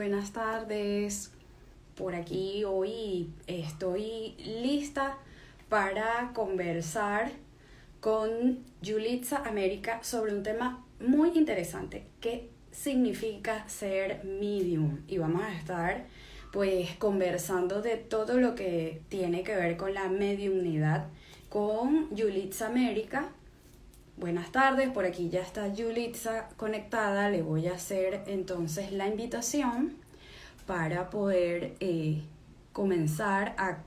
buenas tardes. Por aquí hoy estoy lista para conversar con Julitza América sobre un tema muy interesante. ¿Qué significa ser medium? Y vamos a estar pues conversando de todo lo que tiene que ver con la mediumnidad con Julitza América. Buenas tardes, por aquí ya está Julitza conectada. Le voy a hacer entonces la invitación para poder eh, comenzar a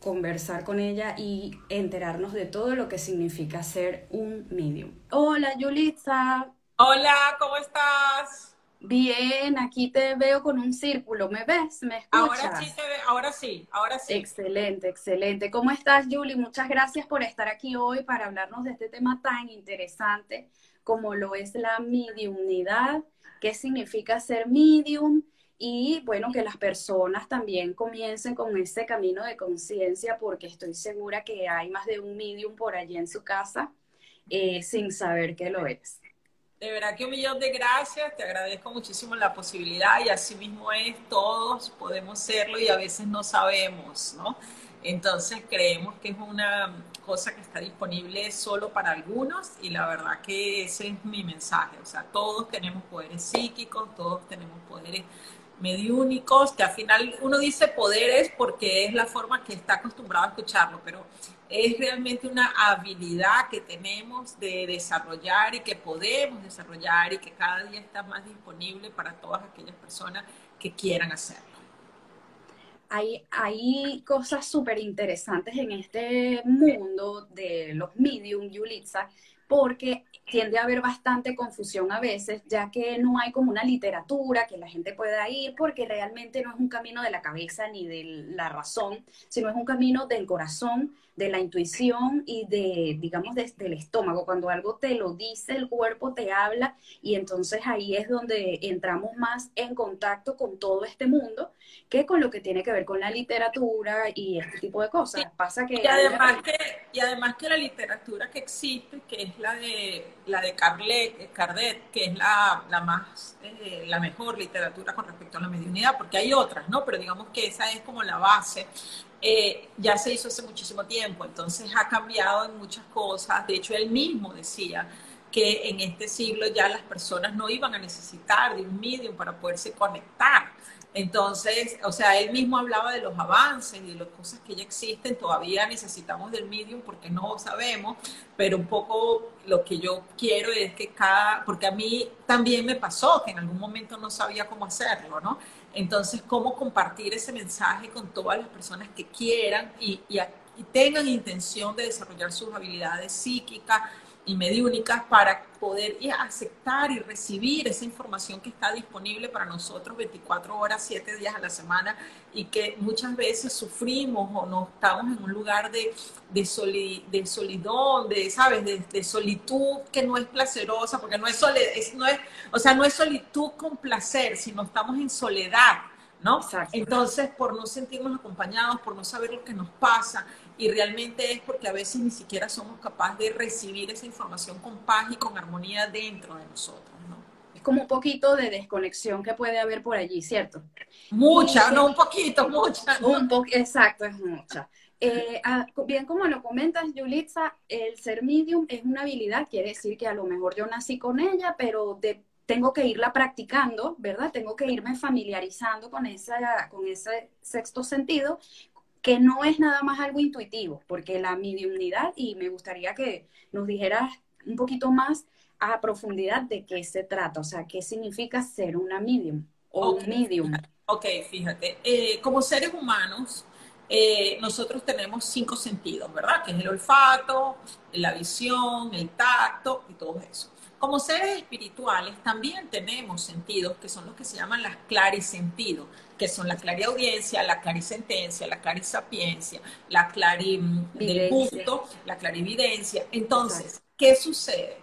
conversar con ella y enterarnos de todo lo que significa ser un medium. Hola, Julitza. Hola, ¿cómo estás? Bien, aquí te veo con un círculo. ¿Me ves? ¿Me escuchas? Ahora sí, te ahora sí, ahora sí. Excelente, excelente. ¿Cómo estás, Julie? Muchas gracias por estar aquí hoy para hablarnos de este tema tan interesante como lo es la mediumnidad, qué significa ser medium y bueno, que las personas también comiencen con ese camino de conciencia porque estoy segura que hay más de un medium por allí en su casa eh, sin saber que lo es. De verdad que un millón de gracias, te agradezco muchísimo la posibilidad y así mismo es, todos podemos serlo y a veces no sabemos, ¿no? Entonces creemos que es una cosa que está disponible solo para algunos y la verdad que ese es mi mensaje, o sea, todos tenemos poderes psíquicos, todos tenemos poderes mediúnicos, que al final uno dice poderes porque es la forma que está acostumbrado a escucharlo, pero es realmente una habilidad que tenemos de desarrollar y que podemos desarrollar y que cada día está más disponible para todas aquellas personas que quieran hacerlo. Hay, hay cosas súper interesantes en este mundo de los medium, Yulitza, porque tiende a haber bastante confusión a veces, ya que no hay como una literatura que la gente pueda ir, porque realmente no es un camino de la cabeza ni de la razón, sino es un camino del corazón de la intuición y de, digamos, desde el estómago. Cuando algo te lo dice, el cuerpo te habla y entonces ahí es donde entramos más en contacto con todo este mundo que con lo que tiene que ver con la literatura y este tipo de cosas. Pasa que... Y además que, y además que la literatura que existe, que es la de, la de Carlet, Cardet, que es la, la más, eh, la mejor literatura con respecto a la mediunidad, porque hay otras, ¿no? Pero digamos que esa es como la base eh, ya se hizo hace muchísimo tiempo, entonces ha cambiado en muchas cosas. De hecho, él mismo decía que en este siglo ya las personas no iban a necesitar de un medium para poderse conectar. Entonces, o sea, él mismo hablaba de los avances y de las cosas que ya existen. Todavía necesitamos del medium porque no sabemos, pero un poco lo que yo quiero es que cada, porque a mí también me pasó que en algún momento no sabía cómo hacerlo, ¿no? Entonces, cómo compartir ese mensaje con todas las personas que quieran y, tengan intención de desarrollar sus habilidades psíquicas y mediúnicas para poder aceptar y recibir esa información que está disponible para nosotros 24 horas, 7 días a la semana y que muchas veces sufrimos o no estamos en un lugar de, de, de solidón, de, ¿sabes? De, solitud que no es placerosa, porque no es, es, no es, o sea, no es solitud con placer, sino estamos en soledad, ¿no? Entonces, por no sentirnos acompañados, por no saber lo que nos pasa, y realmente es porque a veces ni siquiera somos capaces de recibir esa información con paz y con armonía dentro de nosotros, ¿no? Es como un poquito de desconexión que puede haber por allí, ¿cierto? Mucha, no un poquito, mucha. Un po exacto, es mucha. Eh, ah, bien como lo comentas, Yulitza, el ser medium es una habilidad, quiere decir que a lo mejor yo nací con ella, pero tengo que irla practicando, ¿verdad? Tengo que irme familiarizando con, esa, con ese sexto sentido, que no es nada más algo intuitivo, porque la mediumnidad, y me gustaría que nos dijeras un poquito más a profundidad de qué se trata, o sea, qué significa ser una medium o un medium. Ok, fíjate, eh, como seres humanos, eh, nosotros tenemos cinco sentidos, ¿verdad? Que es el olfato, la visión, el tacto y todo eso. Como seres espirituales también tenemos sentidos que son los que se llaman las clarisentidos, que son la clariaudiencia, la clarisentencia, la clarisapiencia, la clari del gusto, la clarividencia. Entonces, ¿qué sucede?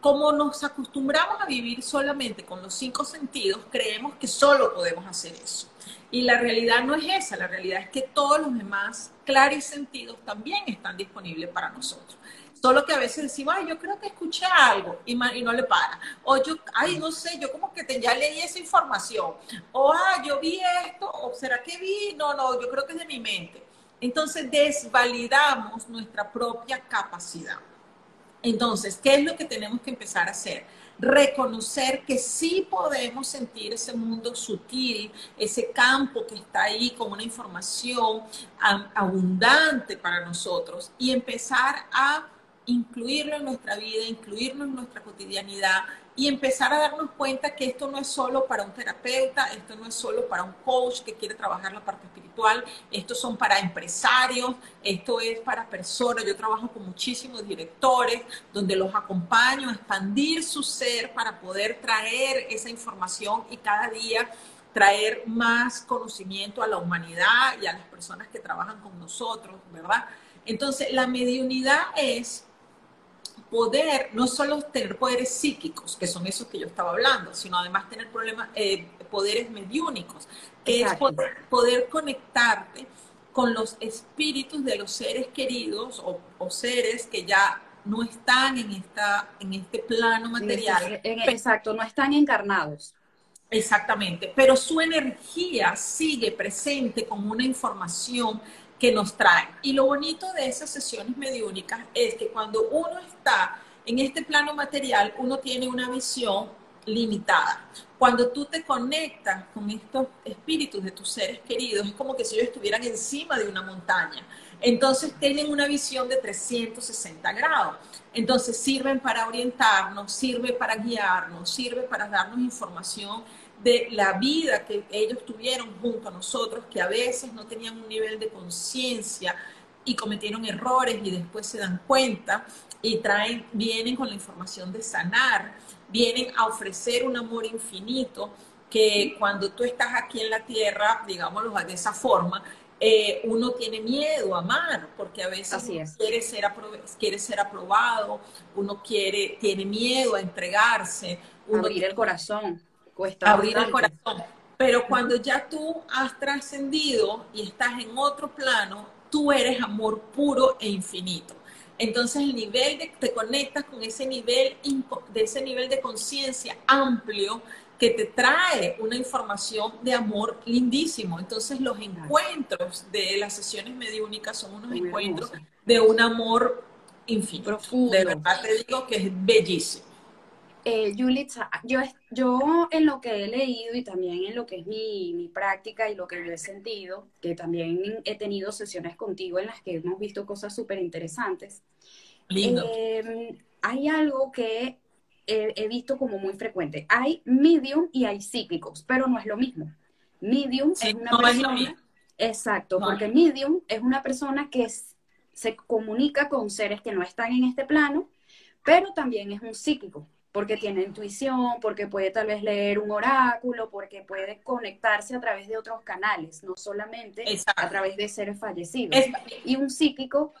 Como nos acostumbramos a vivir solamente con los cinco sentidos, creemos que solo podemos hacer eso. Y la realidad no es esa, la realidad es que todos los demás clarisentidos también están disponibles para nosotros. Solo que a veces decimos, ay, yo creo que escuché algo y, no le para. O yo, ay, no sé, yo como que ya leí esa información. O, ah, yo vi esto, o será que vi, no, no, yo creo que es de mi mente. Entonces desvalidamos nuestra propia capacidad. Entonces, ¿qué es lo que tenemos que empezar a hacer? reconocer que sí podemos sentir ese mundo sutil, ese campo que está ahí con una información abundante para nosotros y empezar a incluirlo en nuestra vida, incluirlo en nuestra cotidianidad y empezar a darnos cuenta que esto no es solo para un terapeuta, esto no es solo para un coach que quiere trabajar la parte espiritual, esto son para empresarios, esto es para personas, yo trabajo con muchísimos directores donde los acompaño a expandir su ser para poder traer esa información y cada día traer más conocimiento a la humanidad y a las personas que trabajan con nosotros, ¿verdad? Entonces, la mediunidad es poder, no solo tener poderes psíquicos, que son esos que yo estaba hablando, sino además tener problemas, eh, poderes mediúnicos, que es poder, conectarte con los espíritus de los seres queridos o, seres que ya no están en, esta, en este plano material. exacto, no están encarnados. Exactamente, pero su energía sigue presente como una información que nos traen. Y lo bonito de esas sesiones mediúnicas es que cuando uno está en este plano material, uno tiene una visión limitada. Cuando tú te conectas con estos espíritus de tus seres queridos, es como que si ellos estuvieran encima de una montaña. Entonces tienen una visión de 360 grados. Entonces sirven para orientarnos, sirve para guiarnos, sirve para darnos información de la vida que ellos tuvieron junto a nosotros, que a veces no tenían un nivel de conciencia y cometieron errores y después se dan cuenta y traen, vienen con la información de sanar, vienen a ofrecer un amor infinito que cuando tú estás aquí en la tierra, digámoslo de esa forma, eh, uno tiene miedo a amar, porque a veces quiere, ser quiere ser aprobado, uno quiere, tiene miedo a entregarse. Uno Abrir el corazón abrir el corazón. Pero cuando ya tú has trascendido y estás en otro plano, tú eres amor puro e infinito. Entonces el nivel de, te conectas con ese nivel de ese nivel de conciencia amplio que te trae una información de amor lindísimo. Entonces los encuentros de las sesiones mediúnicas son unos encuentros de un amor infinito. De verdad te digo que es bellísimo. Eh, Yulitza, yo, yo en lo que he leído y también en lo que es mi, mi, práctica y lo que yo he sentido, que también he tenido sesiones contigo en las que hemos visto cosas súper interesantes, em, hay algo que he, visto como muy frecuente. Hay medium y hay psíquicos, pero no es lo mismo. Medium es una persona... exacto, porque medium es una persona que se comunica con seres que no están en este plano, pero también es un psíquico porque tiene intuición, porque puede tal vez leer un oráculo, porque puede conectarse a través de otros canales, no solamente a través de seres fallecidos. y un psíquico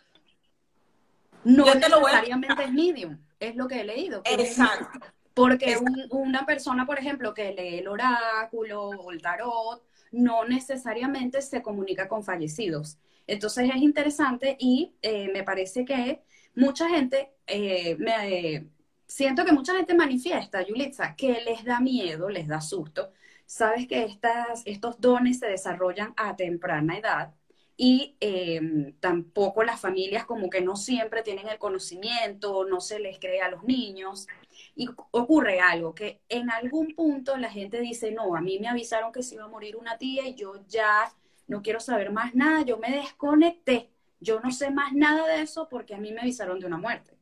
no necesariamente es medium, es lo que he leído. Exacto. Porque una persona, por ejemplo, que lee el oráculo o el tarot, no necesariamente se comunica con fallecidos. Entonces es interesante y eh, me parece que mucha gente eh, me, siento que mucha gente manifiesta, Yulitza, que les da miedo, les da susto. Sabes que estas, estos dones se desarrollan a temprana edad y em, tampoco las familias como que no siempre tienen el conocimiento, no se les cree a los niños. Y ocurre algo, que en algún punto la gente dice, no, a mí me avisaron que se iba a morir una tía y yo ya no quiero saber más nada, yo me desconecté, yo no sé más nada de eso porque a mí me avisaron de una muerte.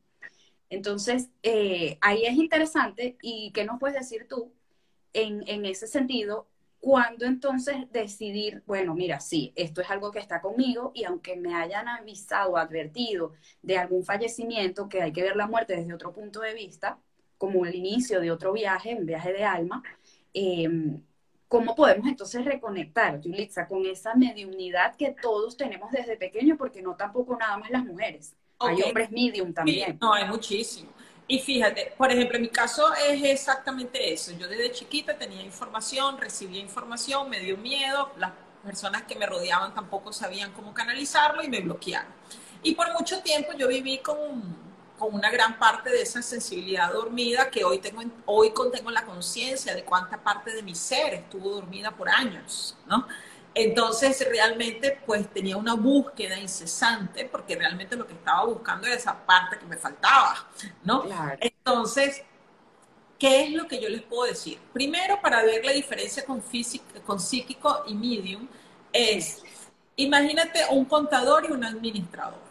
Entonces, eh, ahí es interesante y qué nos puedes decir tú en, en ese sentido, cuando entonces decidir, bueno, mira, sí, esto es algo que está conmigo y aunque me hayan avisado, advertido de algún fallecimiento, que hay que ver la muerte desde otro punto de vista, como el inicio de otro viaje, un viaje de alma, em, ¿cómo podemos entonces reconectar, Yulitza, con esa mediunidad que todos tenemos desde pequeño, porque no tampoco nada más las mujeres? Hay hombres medium también. no, hay muchísimo. Y fíjate, por ejemplo, en mi caso es exactamente eso. Yo desde chiquita tenía información, recibía información, me dio miedo, las personas que me rodeaban tampoco sabían cómo canalizarlo y me bloquearon. Y por mucho tiempo yo viví con, con una gran parte de esa sensibilidad dormida que hoy tengo, hoy contengo la conciencia de cuánta parte de mi ser estuvo dormida por años, ¿no? Entonces realmente pues tenía una búsqueda incesante porque realmente lo que estaba buscando era esa parte que me faltaba, ¿no? Entonces, ¿qué es lo que yo les puedo decir? Primero, para ver la diferencia con, físico, con psíquico y medium, es, imagínate un contador y un administrador.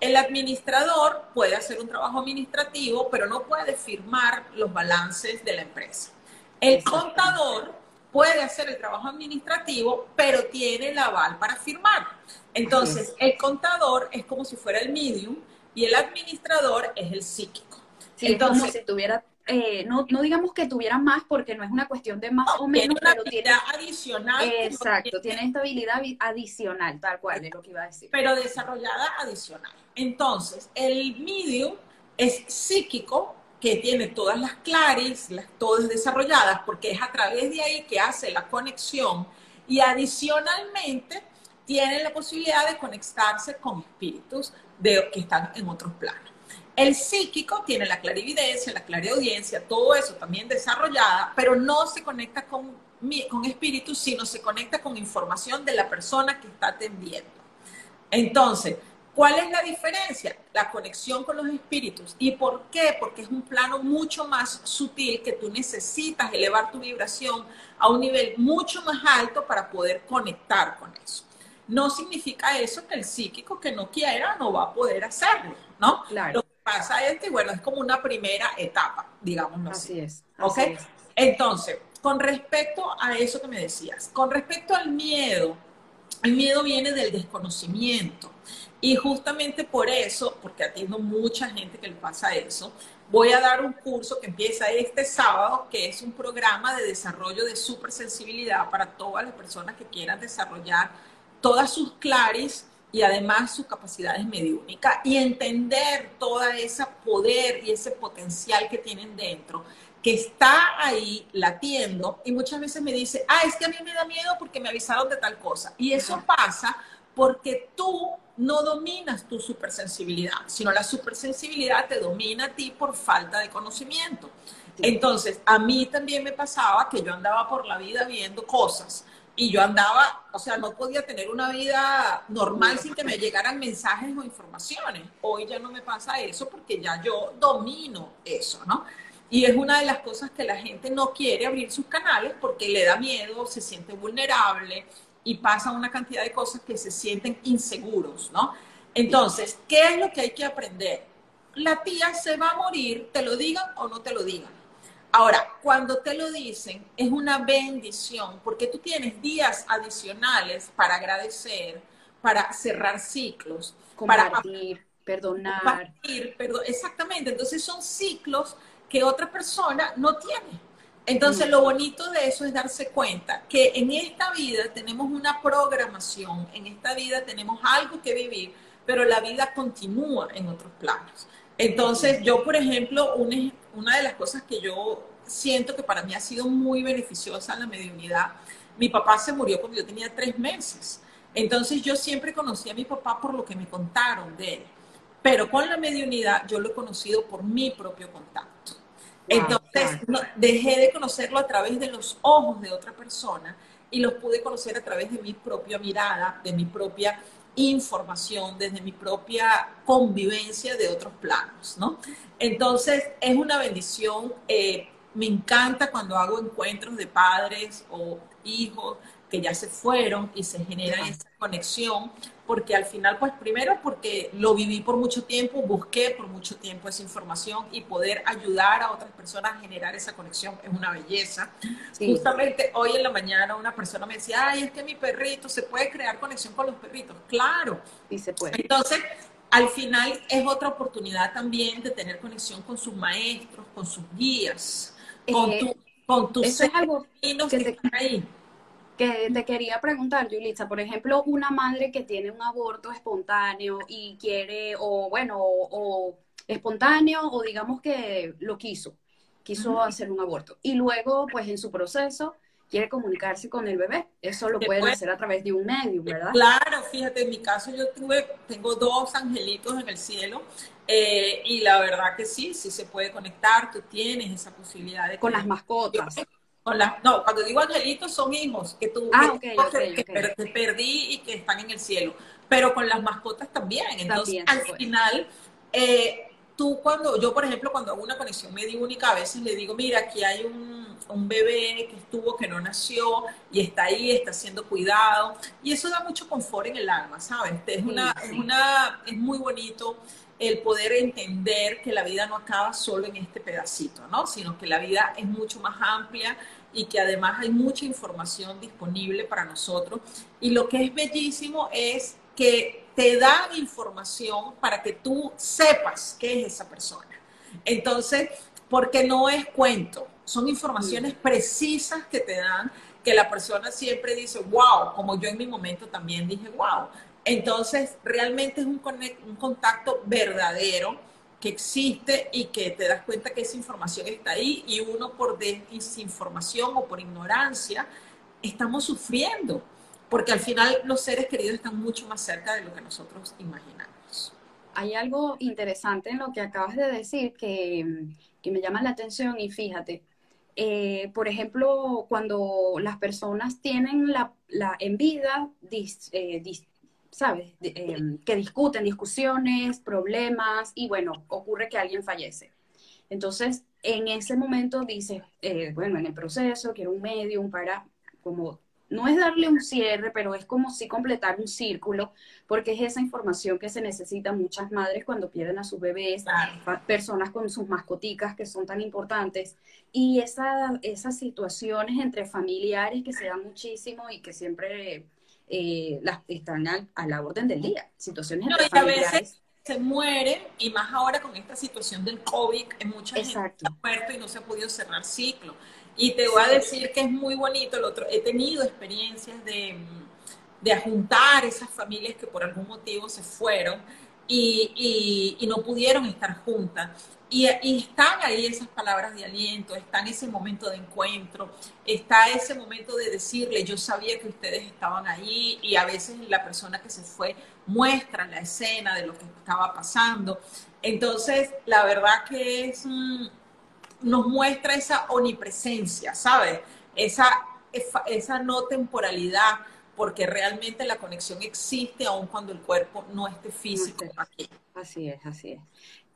El administrador puede hacer un trabajo administrativo, pero no puede firmar los balances de la empresa. El contador puede hacer el trabajo administrativo, pero tiene el aval para firmar. Entonces, el contador es como si fuera el medium y el administrador es el psíquico. Entonces, como si tuviera, eh, no, no, digamos que tuviera más porque no es una cuestión de más o menos, tiene pero tiene adicional. Exacto, tiene esta habilidad adicional, tal cual es lo que iba a decir. Pero desarrollada adicional. Entonces, el medium es psíquico, que tiene todas las claris, todas desarrolladas, porque es a través de ahí que hace la conexión y adicionalmente tiene la posibilidad de conectarse con espíritus de, que están en otros planos. El psíquico tiene la clarividencia, la clariaudiencia, todo eso también desarrollada, pero no se conecta con, con espíritus, sino se conecta con información de la persona que está atendiendo. Entonces, ¿Cuál es la diferencia? La conexión con los espíritus. ¿Y por qué? Porque es un plano mucho más sutil que tú necesitas elevar tu vibración a un nivel mucho más alto para poder conectar con eso. No significa eso que el psíquico que no quiera no va a poder hacerlo, ¿no? Claro. Lo que pasa es que, bueno, es como una primera etapa, digamos así. es. ¿Ok? Entonces, con respecto a eso que me decías, con respecto al miedo, el miedo viene del desconocimiento. Y justamente por eso, porque atiendo mucha gente que le pasa eso, voy a dar un curso que empieza este sábado, que es un programa de desarrollo de supersensibilidad para todas las personas que quieran desarrollar todas sus claris y además sus capacidades mediúnicas y entender toda ese poder y ese potencial que tienen dentro, que está ahí latiendo y muchas veces me dice, ah, es que a mí me da miedo porque me avisaron de tal cosa. Y eso pasa porque tú no dominas tu supersensibilidad, sino la supersensibilidad te domina a ti por falta de conocimiento. Entonces, a mí también me pasaba que yo andaba por la vida viendo cosas y yo andaba, o sea, no podía tener una vida normal sin que me llegaran mensajes o informaciones. Hoy ya no me pasa eso porque ya yo domino eso, ¿no? Y es una de las cosas que la gente no quiere abrir sus canales porque le da miedo, se siente vulnerable, y pasa una cantidad de cosas que se sienten inseguros, ¿no? Entonces, ¿qué es lo que hay que aprender? La tía se va a morir, te lo digan o no te lo digan. Ahora, cuando te lo dicen, es una bendición, porque tú tienes días adicionales para agradecer, para cerrar ciclos, compartir, para perdonar. Compartir, perdón, exactamente. Entonces son ciclos que otra persona no tiene. Entonces, lo bonito de eso es darse cuenta que en esta vida tenemos una programación, en esta vida tenemos algo que vivir, pero la vida continúa en otros planos. Entonces, yo, por ejemplo, una, de las cosas que yo siento que para mí ha sido muy beneficiosa en la mediunidad, mi papá se murió cuando yo tenía tres meses. Entonces, yo siempre conocí a mi papá por lo que me contaron de él. Pero con la mediunidad yo lo he conocido por mi propio contacto. Entonces, dejé de conocerlo a través de los ojos de otra persona y los pude conocer a través de mi propia mirada, de mi propia información, desde mi propia convivencia de otros planos, ¿no? Entonces, es una bendición. Eh, me encanta cuando hago encuentros de padres o hijos que ya se fueron y se genera esa conexión, porque al final, pues primero porque lo viví por mucho tiempo, busqué por mucho tiempo esa información y poder ayudar a otras personas a generar esa conexión es una belleza. Justamente hoy en la mañana una persona me decía, ay, es que mi perrito se puede crear conexión con los perritos. Claro. Sí se puede. Entonces, al final es otra oportunidad también de tener conexión con sus maestros, con sus guías, con, tu, con tus es algo que, que están ahí que te quería preguntar, Yulitza, por ejemplo, una madre que tiene un aborto espontáneo y quiere, o bueno, o, espontáneo, o digamos que lo quiso, quiso hacer un aborto. Y luego, pues en su proceso, quiere comunicarse con el bebé. Eso lo pueden hacer a través de un medium, ¿verdad? Claro, fíjate, en mi caso yo tuve, tengo dos angelitos en el cielo eh, y la verdad que sí, sí se puede conectar, tú tienes esa posibilidad de... Con las mascotas. Con no, cuando digo angelitos son hijos que tú ah, que, perdí y que están en el cielo, pero con las mascotas también. Entonces, al final, eh, tú cuando, yo por ejemplo, cuando hago una conexión única, a veces le digo, mira, aquí hay un, un, bebé que estuvo, que no nació y está ahí, está siendo cuidado. Y eso da mucho confort en el alma, ¿sabes? Es, una, Es, una, es muy bonito el poder entender que la vida no acaba solo en este pedacito, ¿no? Sino que la vida es mucho más amplia y que además hay mucha información disponible para nosotros. Y lo que es bellísimo es que te dan información para que tú sepas qué es esa persona. Entonces, porque no es cuento, son informaciones precisas que te dan, que la persona siempre dice, wow, como yo en mi momento también dije, wow. Entonces, realmente es un, contacto verdadero que existe y que te das cuenta que esa información está ahí y uno por desinformación o por ignorancia estamos sufriendo porque al final los seres queridos están mucho más cerca de lo que nosotros imaginamos. Hay algo interesante en lo que acabas de decir que, me llama la atención y fíjate, eh, por ejemplo, cuando las personas tienen la, en vida, eh, ¿sabes? Eh, que discuten discusiones, problemas y bueno, ocurre que alguien fallece. Entonces, en ese momento dice, bueno, en el proceso quiero un medium para como no es darle un cierre, pero es como si completar un círculo, porque es esa información que se necesita muchas madres cuando pierden a sus bebés, personas con sus mascoticas que son tan importantes, y esa, esas situaciones entre familiares que se dan muchísimo y que siempre eh, las, están a, la orden del día, situaciones entre familiares. A veces se muere, y más ahora con esta situación del COVID, en mucha Exacto. gente muerto y no se ha podido cerrar ciclo. Y te voy a decir que es muy bonito. El otro, he tenido experiencias de, de juntar esas familias que por algún motivo se fueron y, no pudieron estar juntas. Y, están ahí esas palabras de aliento, está en ese momento de encuentro, está ese momento de decirle, yo sabía que ustedes estaban ahí y a veces la persona que se fue muestra la escena de lo que estaba pasando. Entonces, la verdad que es nos muestra esa omnipresencia, ¿sabes? Esa, esa no temporalidad, porque realmente la conexión existe aun cuando el cuerpo no esté físico aquí. Así es, así es.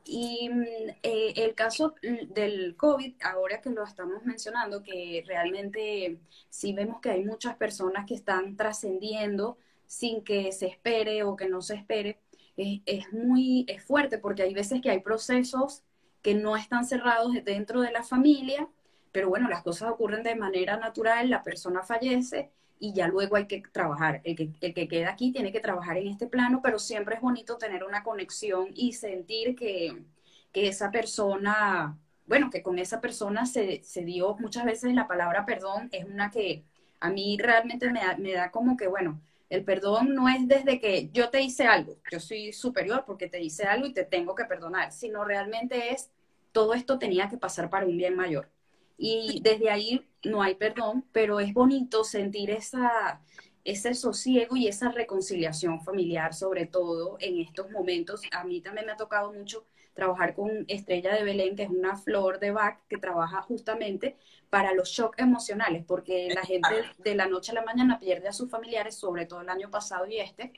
Y mm, eh, el caso del COVID, ahora que lo estamos mencionando, que realmente sí vemos que hay muchas personas que están trascendiendo sin que se espere o que no se espere, es, es muy es fuerte porque hay veces que hay procesos que no están cerrados dentro de la familia, pero bueno, las cosas ocurren de manera natural, la persona fallece y ya luego hay que trabajar. El que, el que queda aquí tiene que trabajar en este plano, pero siempre es bonito tener una conexión y sentir que, que esa persona, bueno, que con esa persona se, se, dio muchas veces la palabra perdón, es una que a mí realmente me da, me da como que, bueno, el perdón no es desde que yo te hice algo, yo soy superior porque te hice algo y te tengo que perdonar, sino realmente es todo esto tenía que pasar para un bien mayor. Y desde ahí no hay perdón, pero es bonito sentir esa, ese sosiego y esa reconciliación familiar, sobre todo en estos momentos. A mí también me ha tocado mucho trabajar con Estrella de Belén, que es una flor de Bach que trabaja justamente para los shocks emocionales, porque la gente de la noche a la mañana pierde a sus familiares, sobre todo el año pasado y este,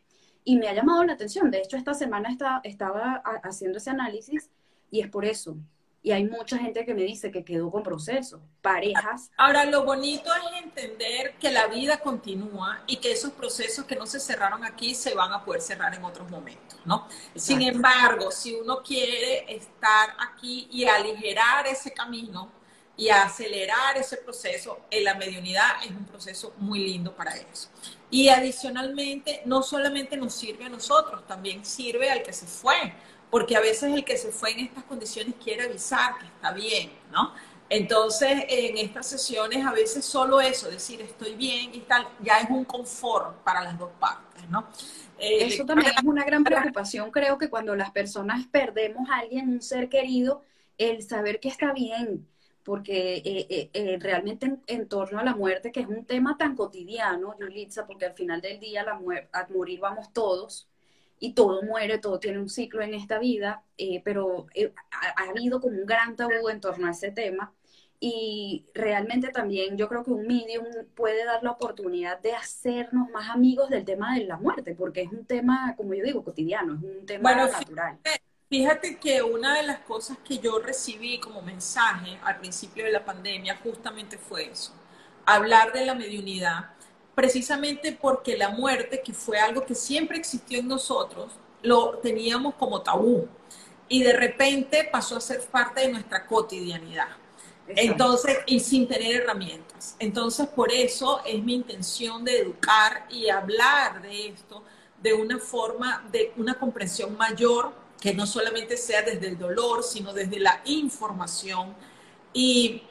y me ha llamado la atención. De hecho, esta semana estaba haciendo ese análisis y es por eso. Y hay mucha gente que me dice que quedó con procesos, parejas. Ahora, lo bonito es entender que la vida continúa y que esos procesos que no se cerraron aquí se van a poder cerrar en otros momentos, ¿no? Sin embargo, si uno quiere estar aquí y aligerar ese camino, y acelerar ese proceso, en la mediunidad es un proceso muy lindo para eso. Y adicionalmente, no solamente nos sirve a nosotros, también sirve al que se fue, porque a veces el que se fue en estas condiciones quiere avisar que está bien, ¿no? Entonces, en estas sesiones, a veces solo eso, decir estoy bien y tal, ya es un confort para las dos partes, ¿no? Eh, eso también es una gran preocupación, creo que cuando las personas perdemos a alguien, un ser querido, el saber que está bien, porque eh, eh, realmente en, torno a la muerte, que es un tema tan cotidiano, Yulitza, porque al final del día la a morir vamos todos, y todo muere, todo tiene un ciclo en esta vida, pero ha, ha, habido como un gran tabú en torno a ese tema. Y realmente también yo creo que un medium puede dar la oportunidad de hacernos más amigos del tema de la muerte, porque es un tema, como yo digo, cotidiano, es un tema natural. Fíjate que una de las cosas que yo recibí como mensaje al principio de la pandemia justamente fue eso, hablar de la mediunidad, precisamente porque la muerte, que fue algo que siempre existió en nosotros, lo teníamos como tabú y de repente pasó a ser parte de nuestra cotidianidad. Entonces, y sin tener herramientas. Entonces, por eso es mi intención de educar y hablar de esto de una forma, de una comprensión mayor que no solamente sea desde el dolor, sino desde la información y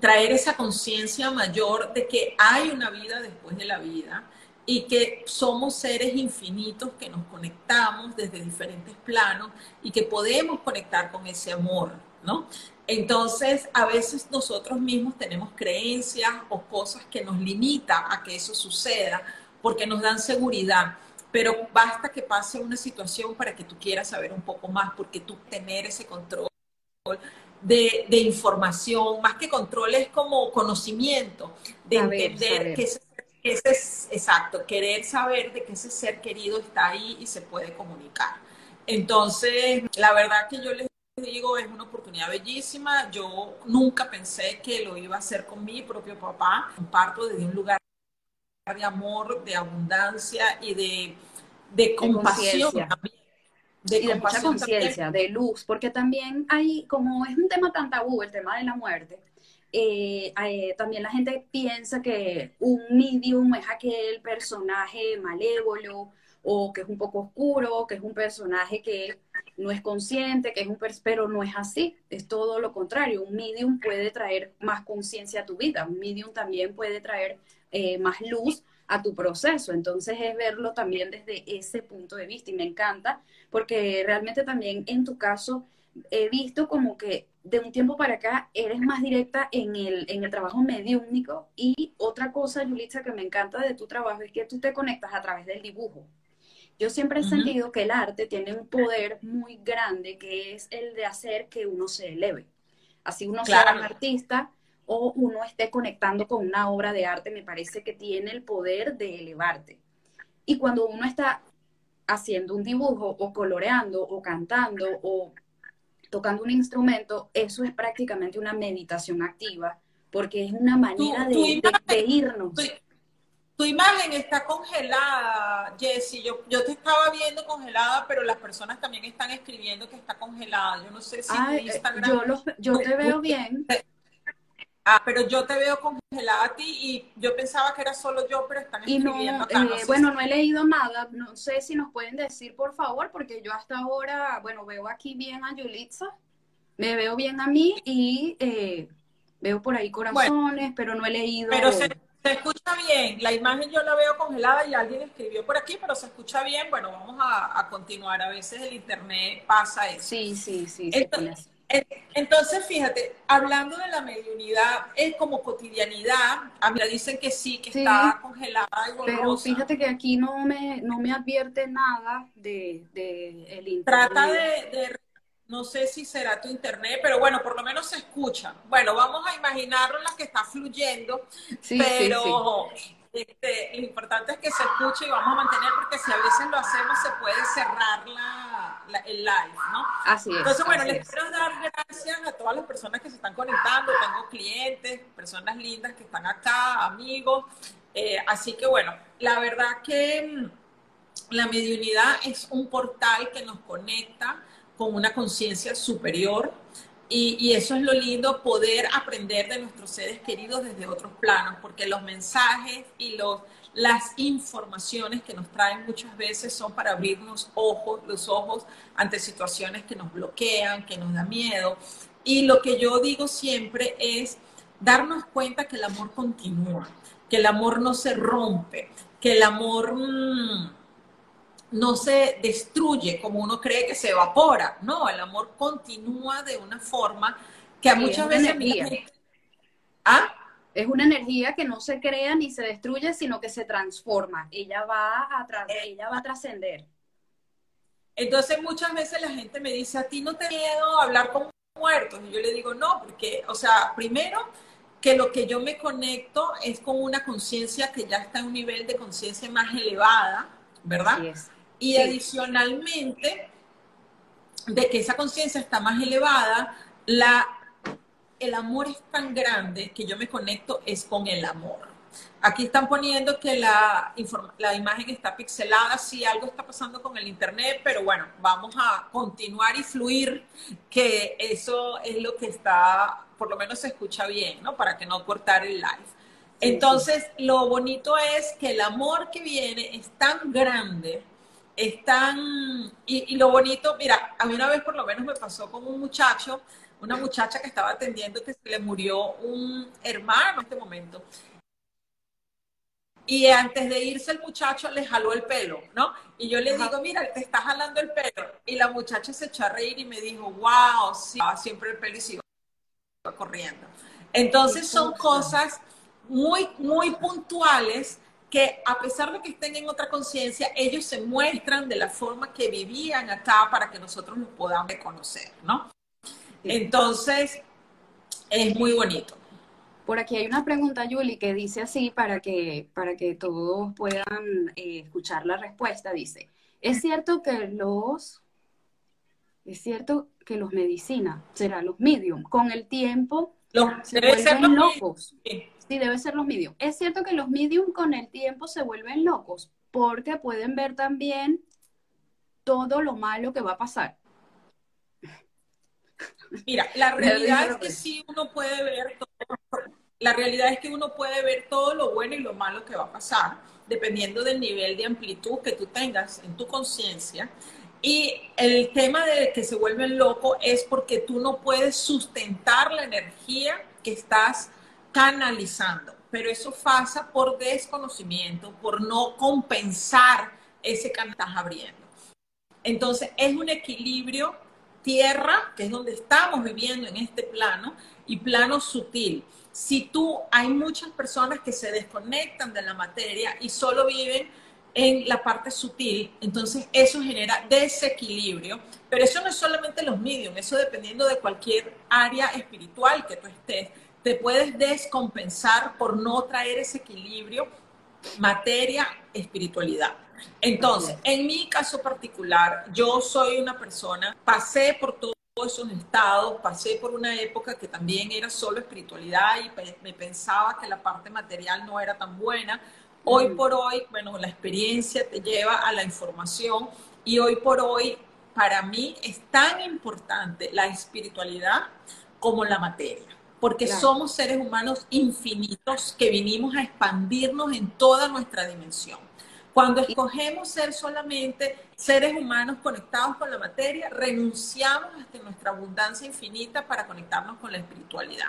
traer esa conciencia mayor de que hay una vida después de la vida y que somos seres infinitos que nos conectamos desde diferentes planos y que podemos conectar con ese amor, ¿no? Entonces, a veces nosotros mismos tenemos creencias o cosas que nos limitan a que eso suceda porque nos dan seguridad pero basta que pase una situación para que tú quieras saber un poco más, porque tú tener ese control de, información, más que control es como conocimiento, de entender que ese, es exacto, querer saber de que ese ser querido está ahí y se puede comunicar. Entonces, la verdad que yo les digo, es una oportunidad bellísima. Yo nunca pensé que lo iba a hacer con mi propio papá. Comparto desde un lugar de amor, de abundancia y de, de compasión también. De y de mucha conciencia, de luz, porque también hay, como es un tema tan tabú, el tema de la muerte, eh, eh, también la gente piensa que un medium es aquel personaje malévolo o que es un poco oscuro, que es un personaje que no es consciente, que es un pero no es así, es todo lo contrario. Un medium puede traer más conciencia a tu vida, un medium también puede traer eh, más luz a tu proceso. Entonces es verlo también desde ese punto de vista y me encanta porque realmente también en tu caso he visto como que de un tiempo para acá eres más directa en el, en el trabajo mediúnico y otra cosa, Yulitza, que me encanta de tu trabajo es que tú te conectas a través del dibujo. Yo siempre he sentido que el arte tiene un poder muy grande que es el de hacer que uno se eleve. Así uno sea un artista, o uno esté conectando con una obra de arte, me parece que tiene el poder de elevarte. Y cuando uno está haciendo un dibujo o coloreando o cantando o tocando un instrumento, eso es prácticamente una meditación activa, porque es una manera de, irnos. Tu, imagen está congelada, Jessie. Yo, yo te estaba viendo congelada, pero las personas también están escribiendo que está congelada. Yo no sé si eh, Instagram... Yo, yo te veo bien. Ah, pero yo te veo congelada a ti y yo pensaba que era solo yo, pero están escribiendo acá. Eh, bueno, no he leído nada. No sé si nos pueden decir, por favor, porque yo hasta ahora, bueno, veo aquí bien a Yulitza, me veo bien a mí y eh, veo por ahí corazones, pero no he leído. Pero se, escucha bien. La imagen yo la veo congelada y alguien escribió por aquí, pero se escucha bien. Bueno, vamos a, continuar. A veces el internet pasa eso. Sí, sí, sí. Entonces, fíjate, hablando de la mediunidad, es como cotidianidad. A mí me dicen que sí, que está congelada y Pero fíjate que aquí no me, no me advierte nada de, el internet. Trata de, no sé si será tu internet, pero bueno, por lo menos se escucha. Bueno, vamos a imaginarlo en la que está fluyendo, sí, pero este, lo importante es que se escuche y vamos a mantener, porque si a veces lo hacemos, se puede cerrar la, el live, ¿no? Así es. Entonces, bueno, les quiero dar gracias a todas las personas que se están conectando. Tengo clientes, personas lindas que están acá, amigos. Eh, así que, bueno, la verdad que mm, la mediunidad es un portal que nos conecta con una conciencia superior y, eso es lo lindo, poder aprender de nuestros seres queridos desde otros planos, porque los mensajes y los, las informaciones que nos traen muchas veces son para abrirnos ojos, los ojos ante situaciones que nos bloquean, que nos da miedo. Y lo que yo digo siempre es darnos cuenta que el amor continúa, que el amor no se rompe, que el amor... Mm, no se destruye como uno cree que se evapora. No, el amor continúa de una forma que a muchas veces... ¿Ah? Es una energía que no se crea ni se destruye, sino que se transforma. Ella va a, ella va a trascender. Entonces muchas veces la gente me dice, a ti no te miedo hablar con muertos. Y yo le digo, no, porque, o sea, primero que lo que yo me conecto es con una conciencia que ya está en un nivel de conciencia más elevada, ¿verdad? Y adicionalmente, de que esa conciencia está más elevada, la, el amor es tan grande que yo me conecto es con el amor. Aquí están poniendo que la, la imagen está pixelada, sí, algo está pasando con el internet, pero bueno, vamos a continuar y fluir, que eso es lo que está, por lo menos se escucha bien, ¿no? Para que no cortar el live. Entonces, lo bonito es que el amor que viene es tan grande, es tan... Y, y, lo bonito, mira, a mí una vez por lo menos me pasó con un muchacho, una muchacha que estaba atendiendo que se le murió un hermano en este momento. Y antes de irse el muchacho le jaló el pelo, ¿no? Y yo le digo, mira, te está jalando el pelo. Y la muchacha se echó a reír y me dijo, wow, sí, siempre el pelo y sigo corriendo. Entonces son cosas muy, muy puntuales que a pesar de que estén en otra conciencia, ellos se muestran de la forma que vivían acá para que nosotros los podamos reconocer, ¿no? Entonces, es muy bonito. Por aquí hay una pregunta, Yuli, que dice así para que, para que todos puedan eh, escuchar la respuesta. Dice, ¿es cierto que los, es cierto que los medicina, será los medium, con el tiempo se vuelven locos? Sí. debe ser los medium. Es cierto que los medium con el tiempo se vuelven locos porque pueden ver también todo lo malo que va a pasar. Mira, la realidad es que sí uno puede ver todo, la realidad es que uno puede ver todo lo bueno y lo malo que va a pasar, dependiendo del nivel de amplitud que tú tengas en tu conciencia. Y el tema de que se vuelven locos es porque tú no puedes sustentar la energía que estás canalizando. Pero eso pasa por desconocimiento, por no compensar ese canal que estás abriendo. Entonces, es un equilibrio tierra, que es donde estamos viviendo en este plano, y plano sutil. Si tú, hay muchas personas que se desconectan de la materia y solo viven en la parte sutil, entonces eso genera desequilibrio, pero eso no es solamente los medios, eso dependiendo de cualquier área espiritual que tú estés, te puedes descompensar por no traer ese equilibrio materia, espiritualidad. Entonces, en mi caso particular, yo soy una persona, pasé por todos esos estados, pasé por una época que también era solo espiritualidad y me pensaba que la parte material no era tan buena. Hoy por hoy, bueno, la experiencia te lleva a la información y hoy por hoy, para mí es tan importante la espiritualidad como la materia porque somos seres humanos infinitos que vinimos a expandirnos en toda nuestra dimensión. Cuando escogemos ser solamente seres humanos conectados con la materia, renunciamos a nuestra abundancia infinita para conectarnos con la espiritualidad.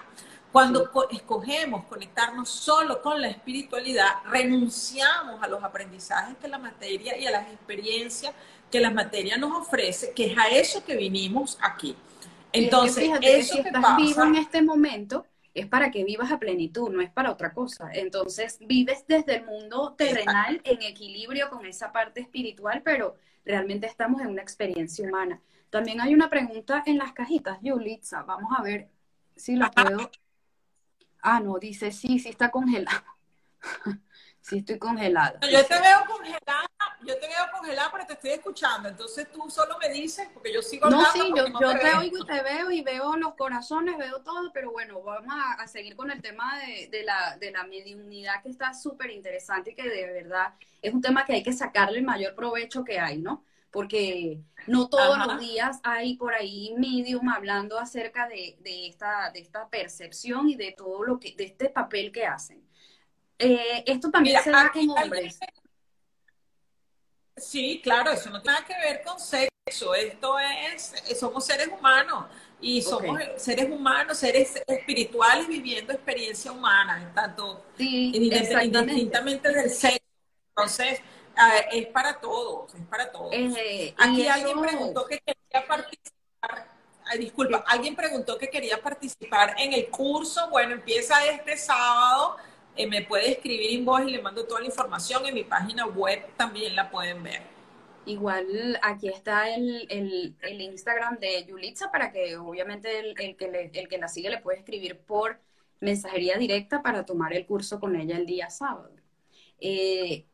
Cuando escogemos conectarnos solo con la espiritualidad, renunciamos a los aprendizajes que la materia y a las experiencias que la materia nos ofrece, que es a eso que vinimos aquí. Entonces, eso si estás vivo en este momento es para que vivas a plenitud, no es para otra cosa. Entonces, vives desde el mundo terrenal en equilibrio con esa parte espiritual, pero realmente estamos en una experiencia humana. También hay una pregunta en las cajitas, Yulitza. Vamos a ver si la puedo. Ah, no, dice sí, sí está congelado. sí estoy congelada. Yo te veo congelada, yo te veo congelada, pero te estoy escuchando. Entonces tú solo me dices, porque yo sigo No, sí, yo, yo te, oigo y te veo y veo los corazones, veo todo, pero bueno, vamos a, seguir con el tema de, de, la, de la mediunidad que está súper interesante y que de verdad es un tema que hay que sacarle el mayor provecho que hay, ¿no? Porque no todos los días hay por ahí medium hablando acerca de, de, esta, de esta percepción y de todo lo que, de este papel que hacen. Eh, esto también se da en hombres. Sí, claro, eso no tiene nada que ver con sexo. Esto es, somos seres humanos y somos seres humanos, seres espirituales viviendo experiencia humana, tanto indistintamente del sexo. Entonces, ah, es para todos, es para todos. Eh, Aquí alguien preguntó que quería participar disculpa, alguien preguntó que quería participar en el curso. Bueno, empieza este sábado. Eh, me puede escribir voz y le mando toda la información. En mi página web también la pueden ver. Igual aquí está el, Instagram de Yulitza para que obviamente el, que el que la sigue le puede escribir por mensajería directa para tomar el curso con ella el día sábado. Eh,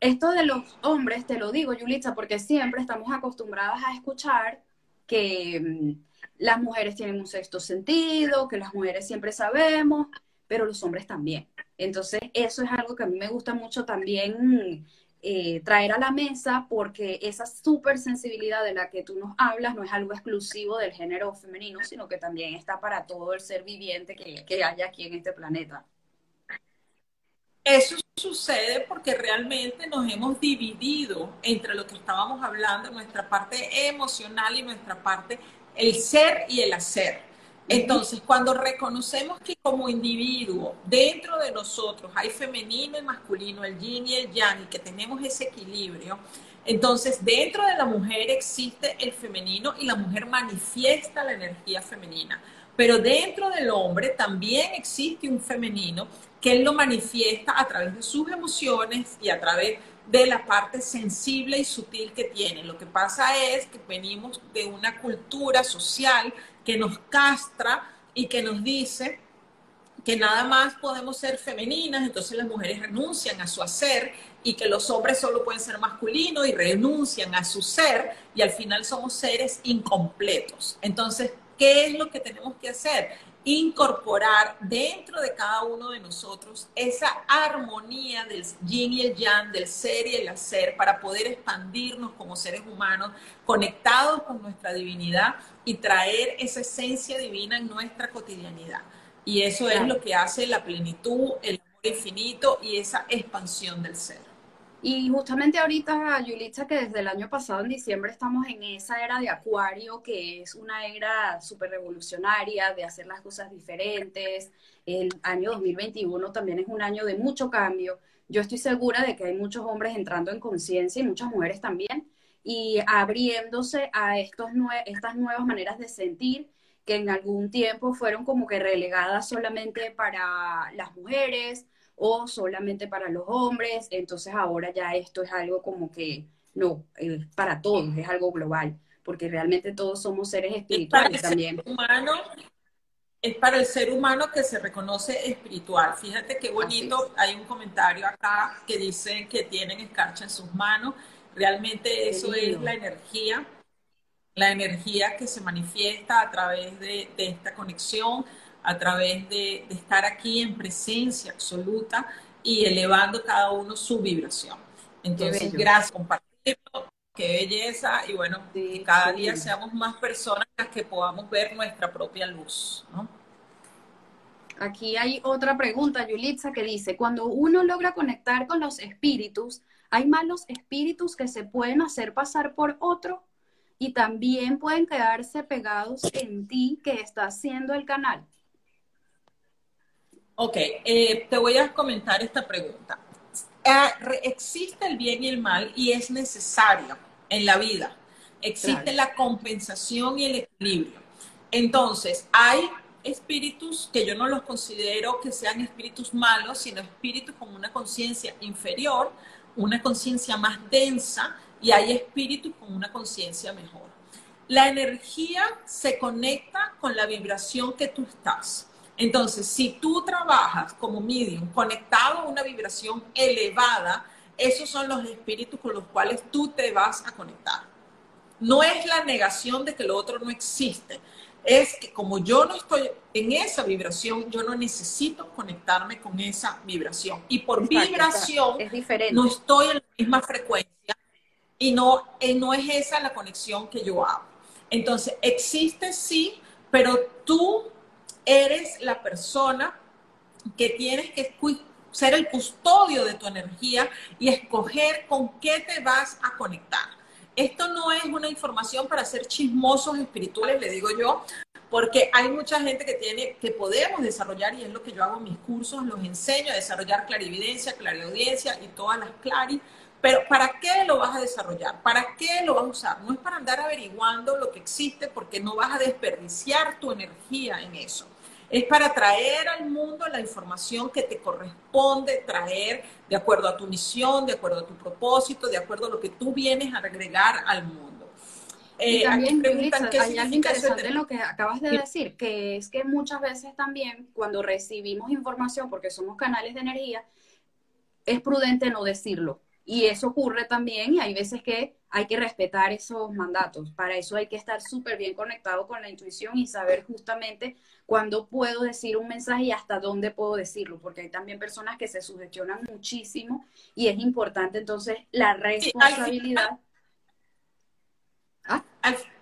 esto de los hombres, te lo digo, Yulitza, porque siempre estamos acostumbradas a escuchar que mm, las mujeres tienen un sexto sentido, que las mujeres siempre sabemos, pero los hombres también. Entonces, eso es algo que a mí me gusta mucho también eh, traer a la mesa porque esa super sensibilidad de la que tú nos hablas no es algo exclusivo del género femenino, sino que también está para todo el ser viviente que, que hay aquí en este planeta. Eso sucede porque realmente nos hemos dividido entre lo que estábamos hablando, nuestra parte emocional y nuestra parte, el ser y el hacer. Entonces, cuando reconocemos que como individuo, dentro de nosotros hay femenino y masculino, el yin y el yang, y que tenemos ese equilibrio, entonces dentro de la mujer existe el femenino y la mujer manifiesta la energía femenina. Pero dentro del hombre también existe un femenino que él lo manifiesta a través de sus emociones y a través de la parte sensible y sutil que tiene. Lo que pasa es que venimos de una cultura social que nos castra y que nos dice que nada más podemos ser femeninas, entonces las mujeres renuncian a su hacer y que los hombres solo pueden ser masculinos y renuncian a su ser y al final somos seres incompletos. Entonces, ¿qué es lo que tenemos que hacer? incorporar dentro de cada uno de nosotros esa armonía del yin y el yang, del ser y el hacer, para poder expandirnos como seres humanos, conectados con nuestra divinidad y traer esa esencia divina en nuestra cotidianidad. Y eso es lo que hace la plenitud, el amor infinito y esa expansión del ser. Y justamente ahorita, Yulitza, que desde el año pasado, en diciembre, estamos en esa era de Acuario, que es una era súper revolucionaria, de hacer las cosas diferentes. El año 2021 también es un año de mucho cambio. Yo estoy segura de que hay muchos hombres entrando en conciencia y muchas mujeres también, y abriéndose a estos estas nuevas maneras de sentir que en algún tiempo fueron como que relegadas solamente para las mujeres o solamente para los hombres, entonces ahora ya esto es algo como que no, es para todos, es algo global, porque realmente todos somos seres espirituales también. Humano, es para el ser humano que se reconoce espiritual. Fíjate qué bonito, hay un comentario acá que dice que tienen escarcha en sus manos, realmente eso es la energía, la energía que se manifiesta a través de, de esta conexión a través de, estar aquí en presencia absoluta y elevando cada uno su vibración. Entonces, gracias por compartirlo, qué belleza y bueno, que cada día seamos más personas las que podamos ver nuestra propia luz. Aquí hay otra pregunta, Yulitza, que dice, cuando uno logra conectar con los espíritus, ¿hay malos espíritus que se pueden hacer pasar por otro? Y también pueden quedarse pegados en ti que está haciendo el canal. Ok, eh, te voy a comentar esta pregunta. Ah, existe el bien y el mal y es necesario en la vida. Existe la compensación y el equilibrio. Entonces, hay espíritus que yo no los considero que sean espíritus malos, sino espíritus con una conciencia inferior, una conciencia más densa, y hay espíritus con una conciencia mejor. La energía se conecta con la vibración que tú estás. Entonces, si tú trabajas como medium conectado a una vibración elevada, esos son los espíritus con los cuales tú te vas a conectar. No es la negación de que lo otro no existe, es que como yo no estoy en esa vibración, yo no necesito conectarme con esa vibración. Y por vibración, no estoy en la misma frecuencia y no, eh, no es esa la conexión que yo hago. Entonces, existe sí, pero tú eres la persona que tienes que ser el custodio de tu energía y escoger con qué te vas a conectar. Esto no es una información para ser chismosos espirituales, le digo yo, porque hay mucha gente que tiene, que podemos desarrollar, y es lo que yo hago en mis cursos, los enseño a desarrollar clarividencia, clariaudiencia y todas las clari, Pero ¿para qué lo vas a desarrollar? ¿Para qué lo vas a usar? No es para andar averiguando lo que existe porque no vas a desperdiciar tu energía en eso. Es para traer al mundo la información que te corresponde traer de acuerdo a tu misión, de acuerdo a tu propósito, de acuerdo a lo que tú vienes a agregar al mundo. y eh, también, hay algo interesante en lo que acabas de decir, que es que muchas veces también cuando recibimos información, porque somos canales de energía, es prudente no decirlo. Y eso ocurre también y hay veces que hay que respetar esos mandatos. Para eso hay que estar súper bien conectado con la intuición y saber justamente cuándo puedo decir un mensaje y hasta dónde puedo decirlo, porque hay también personas que se sugestionan muchísimo y es importante entonces la responsabilidad. ¿Ah?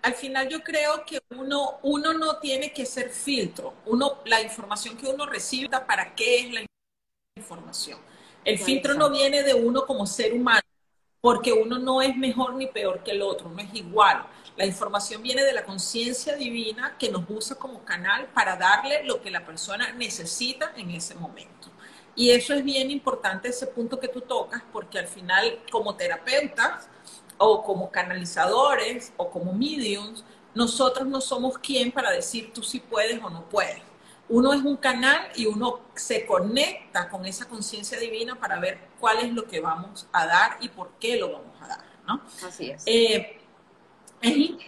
al, final yo creo que uno, uno no tiene que ser filtro. Uno, la información que uno recibe, ¿para qué es la información? El filtro no viene de uno como ser humano, porque uno no es mejor ni peor que el otro, no es igual. La información viene de la conciencia divina que nos usa como canal para darle lo que la persona necesita en ese momento. Y eso es bien importante, ese punto que tú tocas, porque al final, como terapeutas o como canalizadores o como mediums, nosotros no somos quien para decir tú sí puedes o no puedes uno es un canal y uno se conecta con esa conciencia divina para ver cuál es lo que vamos a dar y por qué lo vamos a dar, ¿no? Así es. Eh,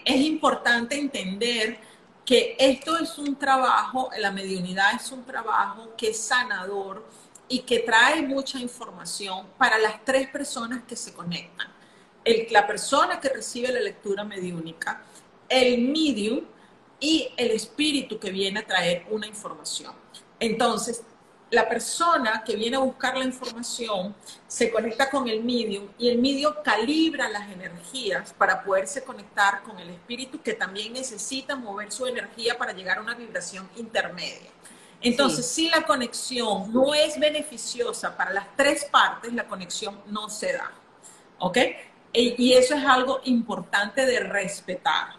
es, importante entender que esto es un trabajo, la mediunidad es un trabajo que es sanador y que trae mucha información para las tres personas que se conectan. El, la persona que recibe la lectura mediúnica, el medium, y el espíritu que viene a traer una información. Entonces, la persona que viene a buscar la información se conecta con el medium y el medium calibra las energías para poderse conectar con el espíritu que también necesita mover su energía para llegar a una vibración intermedia. Entonces, si la conexión no es beneficiosa para las tres partes, la conexión no se da. ¿Ok? Y eso es algo importante de respetar.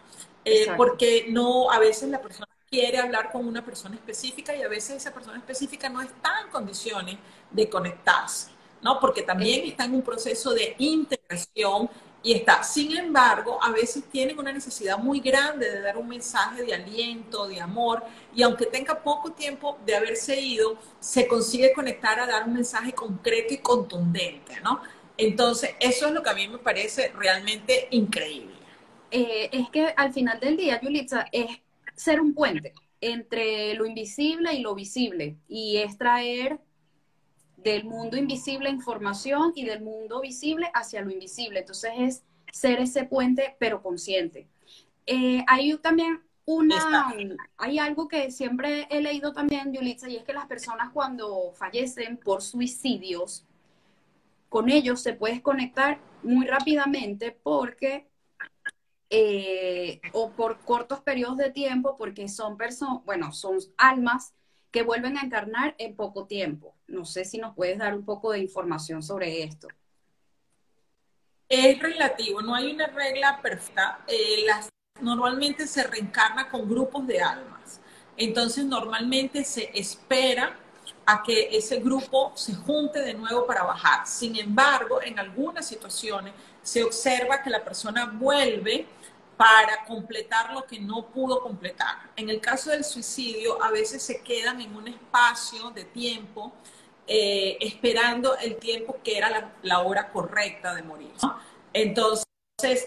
Eh, porque no, a veces la persona quiere hablar con una persona específica y a veces esa persona específica no está en condiciones de conectarse, ¿no? Porque también está en un proceso de integración y está. Sin embargo, a veces tienen una necesidad muy grande de dar un mensaje de aliento, de amor, y aunque tenga poco tiempo de haberse ido, se consigue conectar a dar un mensaje concreto y contundente, ¿no? Entonces, eso es lo que a mí me parece realmente increíble. Eh, es que al final del día, Yulitza, es ser un puente entre lo invisible y lo visible y es traer del mundo invisible información y del mundo visible hacia lo invisible. Entonces es ser ese puente pero consciente. Eh, hay también una, hay algo que siempre he leído también, Yulitza, y es que las personas cuando fallecen por suicidios, con ellos se puede conectar muy rápidamente porque eh, o por cortos periodos de tiempo, porque son personas, bueno, son almas que vuelven a encarnar en poco tiempo. No sé si nos puedes dar un poco de información sobre esto. Es relativo, no hay una regla perfecta. Eh, las, normalmente se reencarna con grupos de almas. Entonces, normalmente se espera a que ese grupo se junte de nuevo para bajar. Sin embargo, en algunas situaciones se observa que la persona vuelve para completar lo que no pudo completar. En el caso del suicidio, a veces se quedan en un espacio de tiempo eh, esperando el tiempo que era la, hora correcta de morir. Entonces,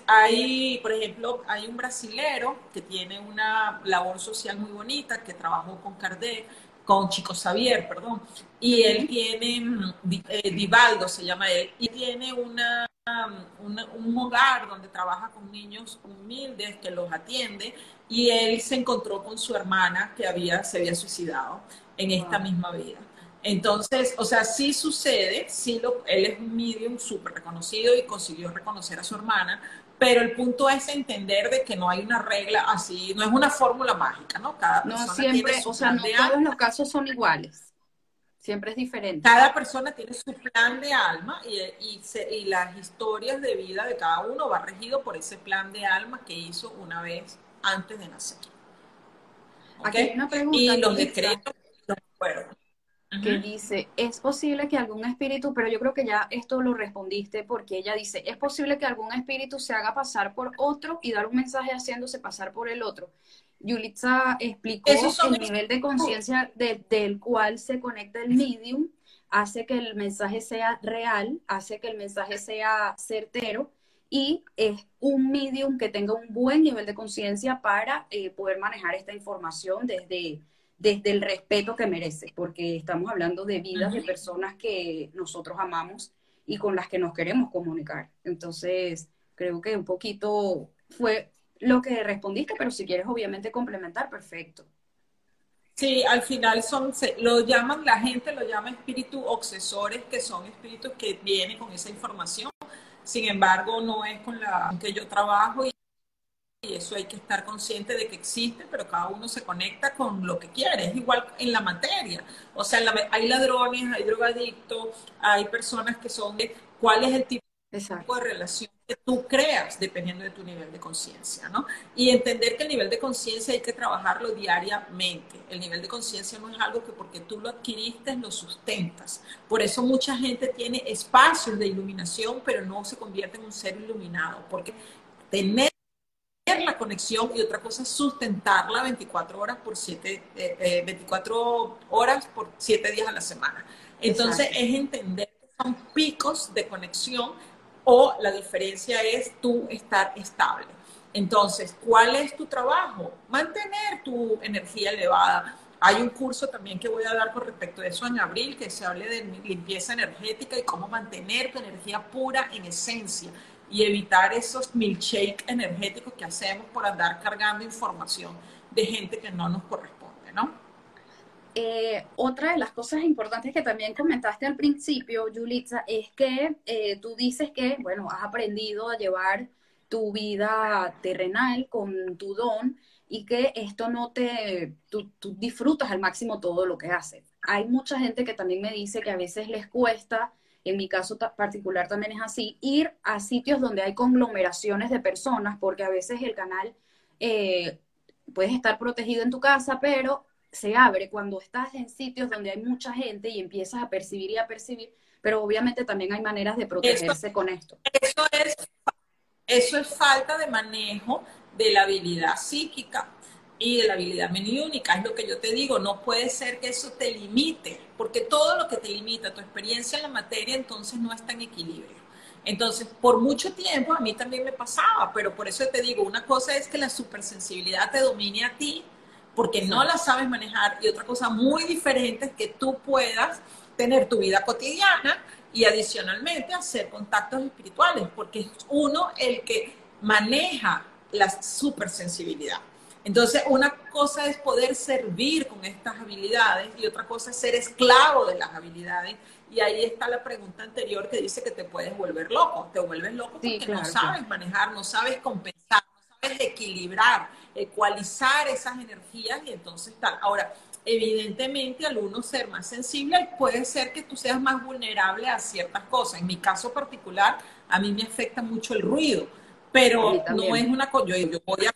hay, por ejemplo, hay un brasilero que tiene una labor social muy bonita, que trabajó con Kardec, con Chico Xavier, perdón, y él tiene, mm, eh, Divaldo se llama él, y tiene una un, hogar donde trabaja con niños humildes que los atiende y él se encontró con su hermana que había, se había suicidado en esta misma vida. Entonces, o sea, sí sucede, sí lo, él es un medium súper reconocido y consiguió reconocer a su hermana, pero el punto es entender de que no hay una regla así, no es una fórmula mágica, ¿no? Cada persona no siempre, o sea, no todos los casos son iguales. Siempre es diferente. Cada persona tiene su plan de alma y, y, las historias de vida de cada uno va regido por ese plan de alma que hizo una vez antes de nacer. Aquí hay una pregunta. Y los decretos los que dice, es posible que algún espíritu, pero yo creo que ya esto lo respondiste porque ella dice, es posible que algún espíritu se haga pasar por otro y dar un mensaje haciéndose pasar por el otro. Yulitza explicó el nivel de conciencia del cual se conecta el medium, hace que el mensaje sea real, hace que el mensaje sea certero y es un medium que tenga un buen nivel de conciencia para eh, poder manejar esta información desde desde el respeto que merece, porque estamos hablando de vidas de personas que nosotros amamos y con las que nos queremos comunicar. Entonces, creo que un poquito fue lo que respondiste, pero si quieres obviamente complementar, perfecto. Sí, al final son, lo llaman, la gente lo llama espíritus obsesores, que son espíritus que vienen con esa información. Sin embargo, no es con la que yo trabajo y y eso hay que estar consciente de que existe, pero cada uno se conecta con lo que quiere. Es igual en la materia. O sea, hay ladrones, hay drogadictos, hay personas que son de cuál es el tipo de relación que tú creas dependiendo de tu nivel de conciencia, ¿no? Y entender que el nivel de conciencia hay que trabajarlo diariamente. El nivel de conciencia no es algo que porque tú lo adquiriste lo sustentas. Por eso mucha gente tiene espacios de iluminación, pero no se convierte en un ser iluminado, porque tener la conexión y otra cosa es sustentarla 24 horas por 7, 24 eh, eh, horas por 7 días a la semana. Entonces es entender que son picos de conexión o la diferencia es tú estar estable. Entonces, ¿cuál es tu trabajo? Mantener tu energía elevada. Hay un curso también que voy a dar con respecto a eso en abril, que se hable de limpieza energética y cómo mantener tu energía pura en esencia y evitar esos milkshakes energéticos que hacemos por andar cargando información de gente que no nos corresponde, ¿no? Eh, otra de las cosas importantes que también comentaste al principio, Yulitza, es que eh, tú dices que, bueno, has aprendido a llevar tu vida terrenal con tu don y que esto no te, tú, disfrutas al máximo todo lo que haces. Hay mucha gente que también me dice que a veces les cuesta en mi caso particular también es así, ir a sitios donde hay conglomeraciones de personas, porque a veces el canal eh, puedes estar protegido en tu casa, pero se abre cuando estás en sitios donde hay mucha gente y empiezas a percibir y a percibir, pero obviamente también hay maneras de protegerse con esto. Eso es, eso es falta de manejo de la habilidad psíquica y de la habilidad única Es lo que yo te digo, no puede ser que eso te limite, porque todo lo que te limita, tu experiencia en la materia, entonces no está en equilibrio. Entonces, por mucho tiempo a mí también me pasaba, pero por eso te digo, una cosa es que la supersensibilidad te domine a ti, porque no la sabes manejar, y otra cosa muy diferente es que tú puedas tener tu vida cotidiana y adicionalmente hacer contactos espirituales, porque es uno el que maneja la supersensibilidad. Entonces, una cosa es poder servir con estas habilidades y otra cosa es ser esclavo de las habilidades. Y ahí está la pregunta anterior que dice que te puedes volver loco. Te vuelves loco porque no sabes manejar, no sabes compensar, no sabes equilibrar, ecualizar esas energías y entonces tal. Ahora, evidentemente al uno ser más sensible puede ser que tú seas más vulnerable a ciertas cosas. En mi caso particular, a mí me afecta mucho el ruido, pero no es una cosa, yo, yo voy a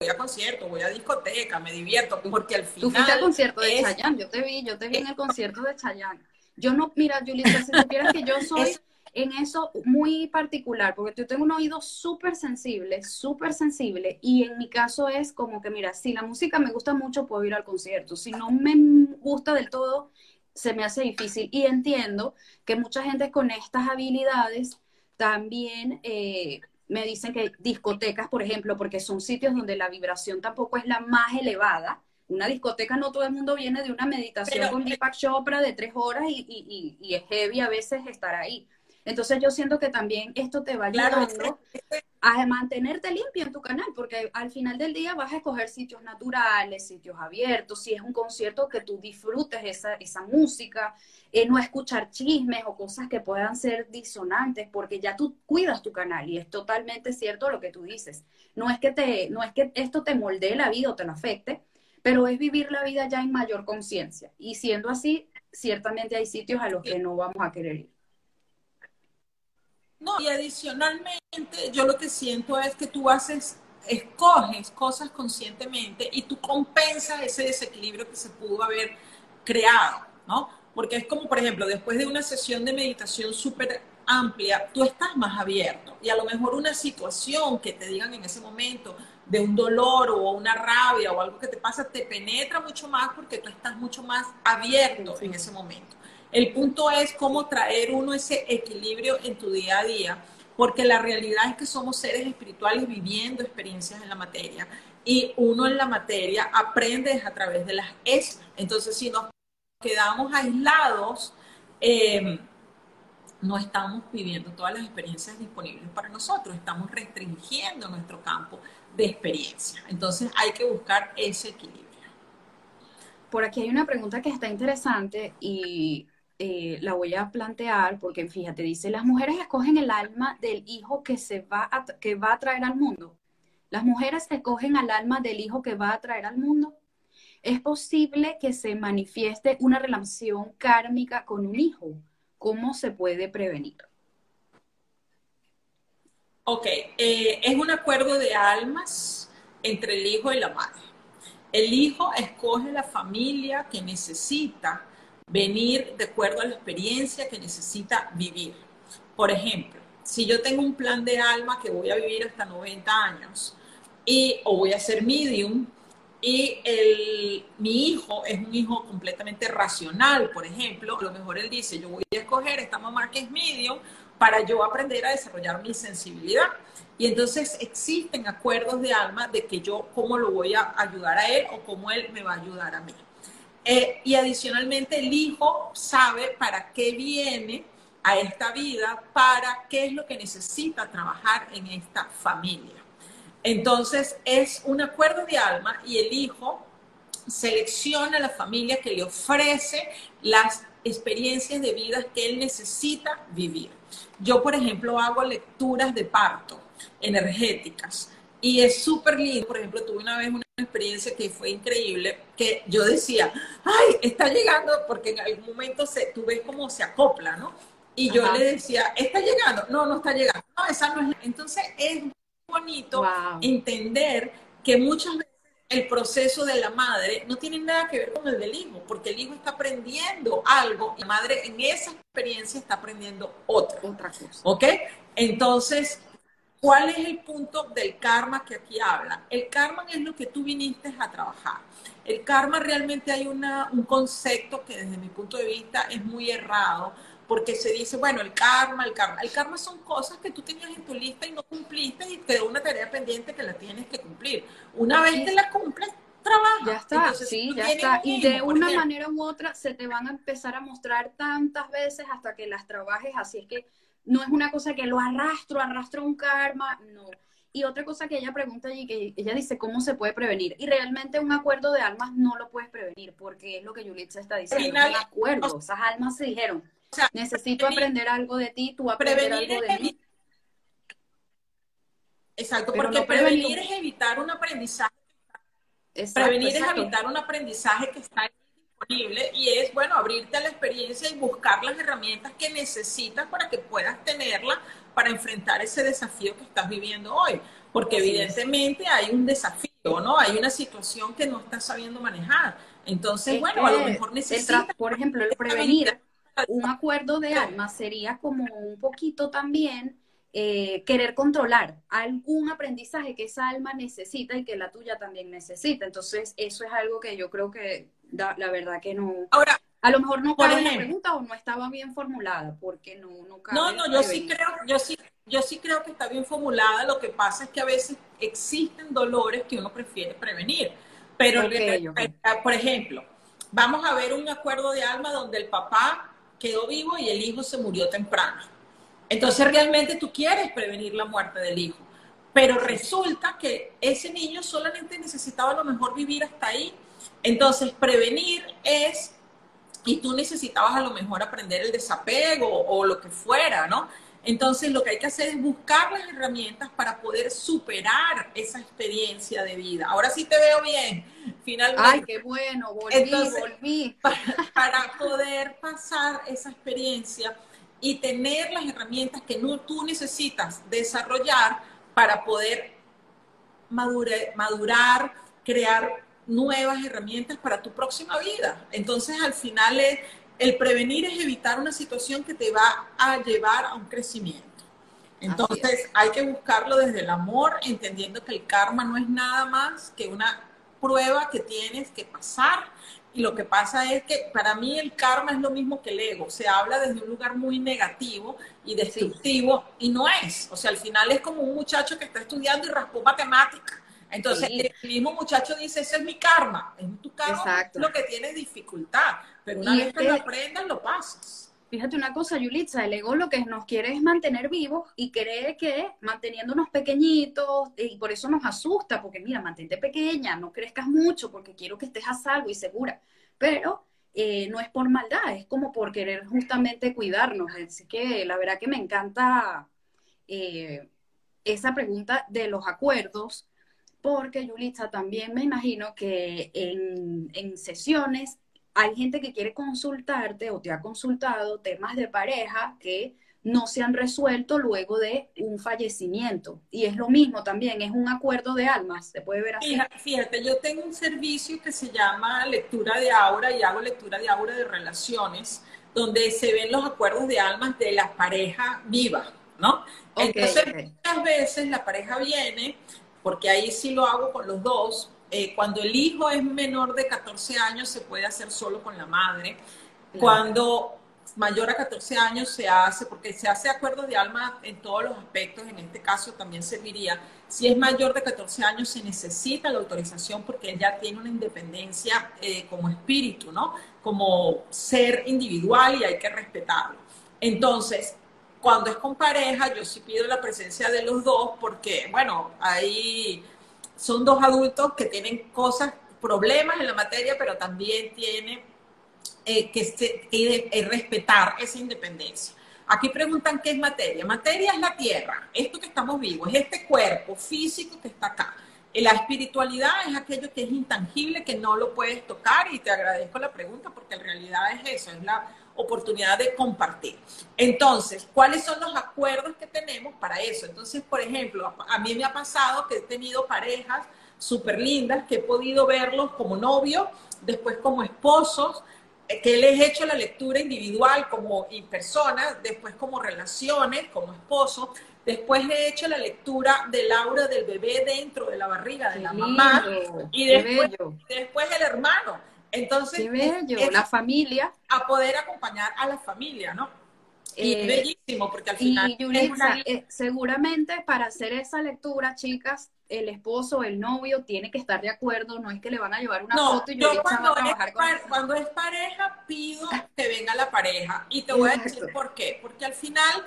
voy a concierto, voy a discoteca, me divierto, porque al final... Tú fuiste al concierto de Chayanne, yo te vi, yo te vi en el concierto de Chayanne. Yo no, mira, Julissa, si supieras que yo soy en eso muy particular, porque yo tengo un oído súper sensible, súper sensible, y en mi caso es como que, mira, si la música me gusta mucho, puedo ir al concierto, si no me gusta del todo, se me hace difícil. Y entiendo que mucha gente con estas habilidades también eh, me dicen que discotecas, por ejemplo, porque son sitios donde la vibración tampoco es la más elevada. Una discoteca no todo el mundo viene de una meditación con Deepak Chopra de tres horas y, y, es heavy a veces estar ahí. Entonces yo siento que también esto te va ayudando a mantenerte limpio en tu canal, porque al final del día vas a escoger sitios naturales, sitios abiertos, si es un concierto que tú disfrutes esa, esa música, eh, no escuchar chismes o cosas que puedan ser disonantes, porque ya tú cuidas tu canal y es totalmente cierto lo que tú dices. No es que, te, no es que esto te moldee la vida o te lo afecte, pero es vivir la vida ya en mayor conciencia. Y siendo así, ciertamente hay sitios a los que no vamos a querer ir. No, y adicionalmente yo lo que siento es que tú haces, escoges cosas conscientemente y tú compensas ese desequilibrio que se pudo haber creado, ¿no? Porque es como, por ejemplo, después de una sesión de meditación súper amplia, tú estás más abierto y a lo mejor una situación que te digan en ese momento de un dolor o una rabia o algo que te pasa te penetra mucho más porque tú estás mucho más abierto en ese momento. El punto es cómo traer uno ese equilibrio en tu día a día, porque la realidad es que somos seres espirituales viviendo experiencias en la materia y uno en la materia aprende a través de las es. Entonces, si nos quedamos aislados, eh, no estamos viviendo todas las experiencias disponibles para nosotros, estamos restringiendo nuestro campo de experiencia. Entonces hay que buscar ese equilibrio. Por aquí hay una pregunta que está interesante y eh, la voy a plantear porque fíjate, dice, las mujeres escogen el alma del hijo que, se va a, que va a traer al mundo. Las mujeres escogen al alma del hijo que va a traer al mundo. Es posible que se manifieste una relación kármica con un hijo ¿Cómo se puede prevenir? Ok, eh, es un acuerdo de almas entre el hijo y la madre. El hijo escoge la familia que necesita venir de acuerdo a la experiencia que necesita vivir. Por ejemplo, si yo tengo un plan de alma que voy a vivir hasta 90 años y o voy a ser medium, y el, mi hijo es un hijo completamente racional, por ejemplo, a lo mejor él dice, yo voy a escoger esta mamá que es medium para yo aprender a desarrollar mi sensibilidad. Y entonces existen acuerdos de alma de que yo cómo lo voy a ayudar a él o cómo él me va a ayudar a mí. Eh, y adicionalmente el hijo sabe para qué viene a esta vida, para qué es lo que necesita trabajar en esta familia. Entonces es un acuerdo de alma y el hijo selecciona la familia que le ofrece las experiencias de vida que él necesita vivir. Yo, por ejemplo, hago lecturas de parto energéticas y es súper lindo. Por ejemplo, tuve una vez una experiencia que fue increíble, que yo decía, ay, está llegando, porque en algún momento se, tú ves cómo se acopla, ¿no? Y yo le decía, ¿está llegando? No, no está llegando. No, esa no es. Entonces es bonito entender que muchas veces el proceso de la madre no tiene nada que ver con el del hijo, porque el hijo está aprendiendo algo y la madre en esa experiencia está aprendiendo otra. Otra cosa. ¿Ok? Entonces, ¿cuál es el punto del karma que aquí habla? El karma es lo que tú viniste a trabajar. El karma realmente hay una, un concepto que desde mi punto de vista es muy errado, porque se dice, bueno, el karma, el karma. El karma son cosas que tú tenías en tu lista y no cumpliste y te da una tarea pendiente que la tienes que cumplir. Una vez que la cumples, trabaja. Ya está, sí, ya está. Y de una manera u otra se te van a empezar a mostrar tantas veces hasta que las trabajes, así es que no es una cosa que lo arrastro, arrastro un karma, no. Y otra cosa que ella pregunta allí, que ella dice, ¿cómo se puede prevenir? Y realmente un acuerdo de almas no lo puedes prevenir, porque es lo que Juliet está diciendo, un acuerdo, esas almas se dijeron, necesito aprender algo de ti, tú aprender algo de mí. Exacto, porque prevenir es evitar un aprendizaje. prevenir es evitar un aprendizaje que está disponible y es, bueno, abrirte a la experiencia y buscar las herramientas que necesitas para que puedas tenerla para enfrentar ese desafío que estás viviendo hoy. Porque evidentemente hay un desafío, ¿no? Hay una situación que no estás sabiendo manejar. Entonces, bueno, a lo mejor necesitas... Por ejemplo, el prevenir un acuerdo de alma sería como un poquito también eh, querer controlar algún aprendizaje que esa alma necesita y que la tuya también necesita. Entonces, eso es algo que yo creo que la verdad que no. Ahora, a lo mejor no cabe la pregunta o no estaba bien formulada, porque no, no No, no, yo sí creo, yo sí, yo sí creo que está bien formulada. Lo que pasa es que a veces existen dolores que uno prefiere prevenir. Pero, por ejemplo, vamos a ver un acuerdo de alma donde el papá quedó vivo y el hijo se murió temprano. Entonces realmente tú quieres prevenir la muerte del hijo, pero resulta que ese niño solamente necesitaba a lo mejor vivir hasta ahí. Entonces prevenir es, y tú necesitabas a lo mejor aprender el desapego o, lo que fuera, ¿no? Entonces lo que hay que hacer es buscar las herramientas para poder superar esa experiencia de vida. Ahora sí te veo bien, finalmente. Ay, qué bueno, volví, volví. Para, poder pasar esa experiencia y tener las herramientas que no, tú necesitas desarrollar para poder madurar, crear nuevas herramientas para tu próxima vida. Entonces, al final, el prevenir es evitar una situación que te va a llevar a un crecimiento. Entonces, hay que buscarlo desde el amor, entendiendo que el karma no es nada más que una prueba que tienes que pasar. Y lo que pasa es que para mí el karma es lo mismo que el ego. Se habla desde un lugar muy negativo y destructivo y no es. O sea, al final es como un muchacho que está estudiando y raspó matemática. Entonces, el mismo muchacho dice, ese es mi karma. Es tu karma lo que tiene dificultad. Pero una vez que lo aprendas, lo pasas. Fíjate una cosa, Yulitza, el ego lo que nos quiere es mantener vivos y cree que manteniéndonos pequeñitos, y por eso nos asusta, porque mira, mantente pequeña, no crezcas mucho, porque quiero que estés a salvo y segura. Pero eh, no es por maldad, es como por querer justamente cuidarnos. Así que la verdad que me encanta eh, esa pregunta de los acuerdos, porque Yulitza también me imagino que en, en sesiones hay gente que quiere consultarte o te ha consultado temas de pareja que no se han resuelto luego de un fallecimiento. Y es lo mismo también, es un acuerdo de almas, se puede ver así. Fíjate, yo tengo un servicio que se llama lectura de aura y hago lectura de aura de relaciones, donde se ven los acuerdos de almas de la pareja viva, ¿no? Entonces, muchas veces la pareja viene, porque ahí sí lo hago con los dos, eh, cuando el hijo es menor de 14 años se puede hacer solo con la madre. Cuando mayor a 14 años se hace, porque se hace acuerdo de alma en todos los aspectos, en este caso también serviría. Si es mayor de 14 años se necesita la autorización porque él ya tiene una independencia eh, como espíritu, ¿no? Como ser individual y hay que respetarlo. Entonces, cuando es con pareja, yo sí pido la presencia de los dos porque, bueno, hay son dos adultos que tienen cosas, problemas en la materia, pero también tienen eh, que, respetar esa independencia. Aquí preguntan qué es materia. Materia es la tierra, esto que estamos vivos, es este cuerpo físico que está acá. La espiritualidad es aquello que es intangible, que no lo puedes tocar y te agradezco la pregunta porque en realidad es eso, es la oportunidad de compartir. Entonces, ¿cuáles son los acuerdos que tenemos para eso? Entonces, por ejemplo, a mí me ha pasado que he tenido parejas súper lindas, que he podido verlos como novios, después como esposos, eh, que les he hecho la lectura individual como en persona, después como relaciones, como esposo, después he hecho la lectura del aura del bebé dentro de la barriga de la mamá y después, después el hermano. Entonces, la familia. A poder acompañar a la familia, ¿no? Y es eh, bellísimo, porque al final. Eh, seguramente para hacer esa lectura, chicas, el esposo, el novio, tiene que estar de acuerdo, no es que le van a llevar una foto y yo cuando, es cuando es pareja, pido que venga la pareja. Y te voy a decir por qué. Porque al final,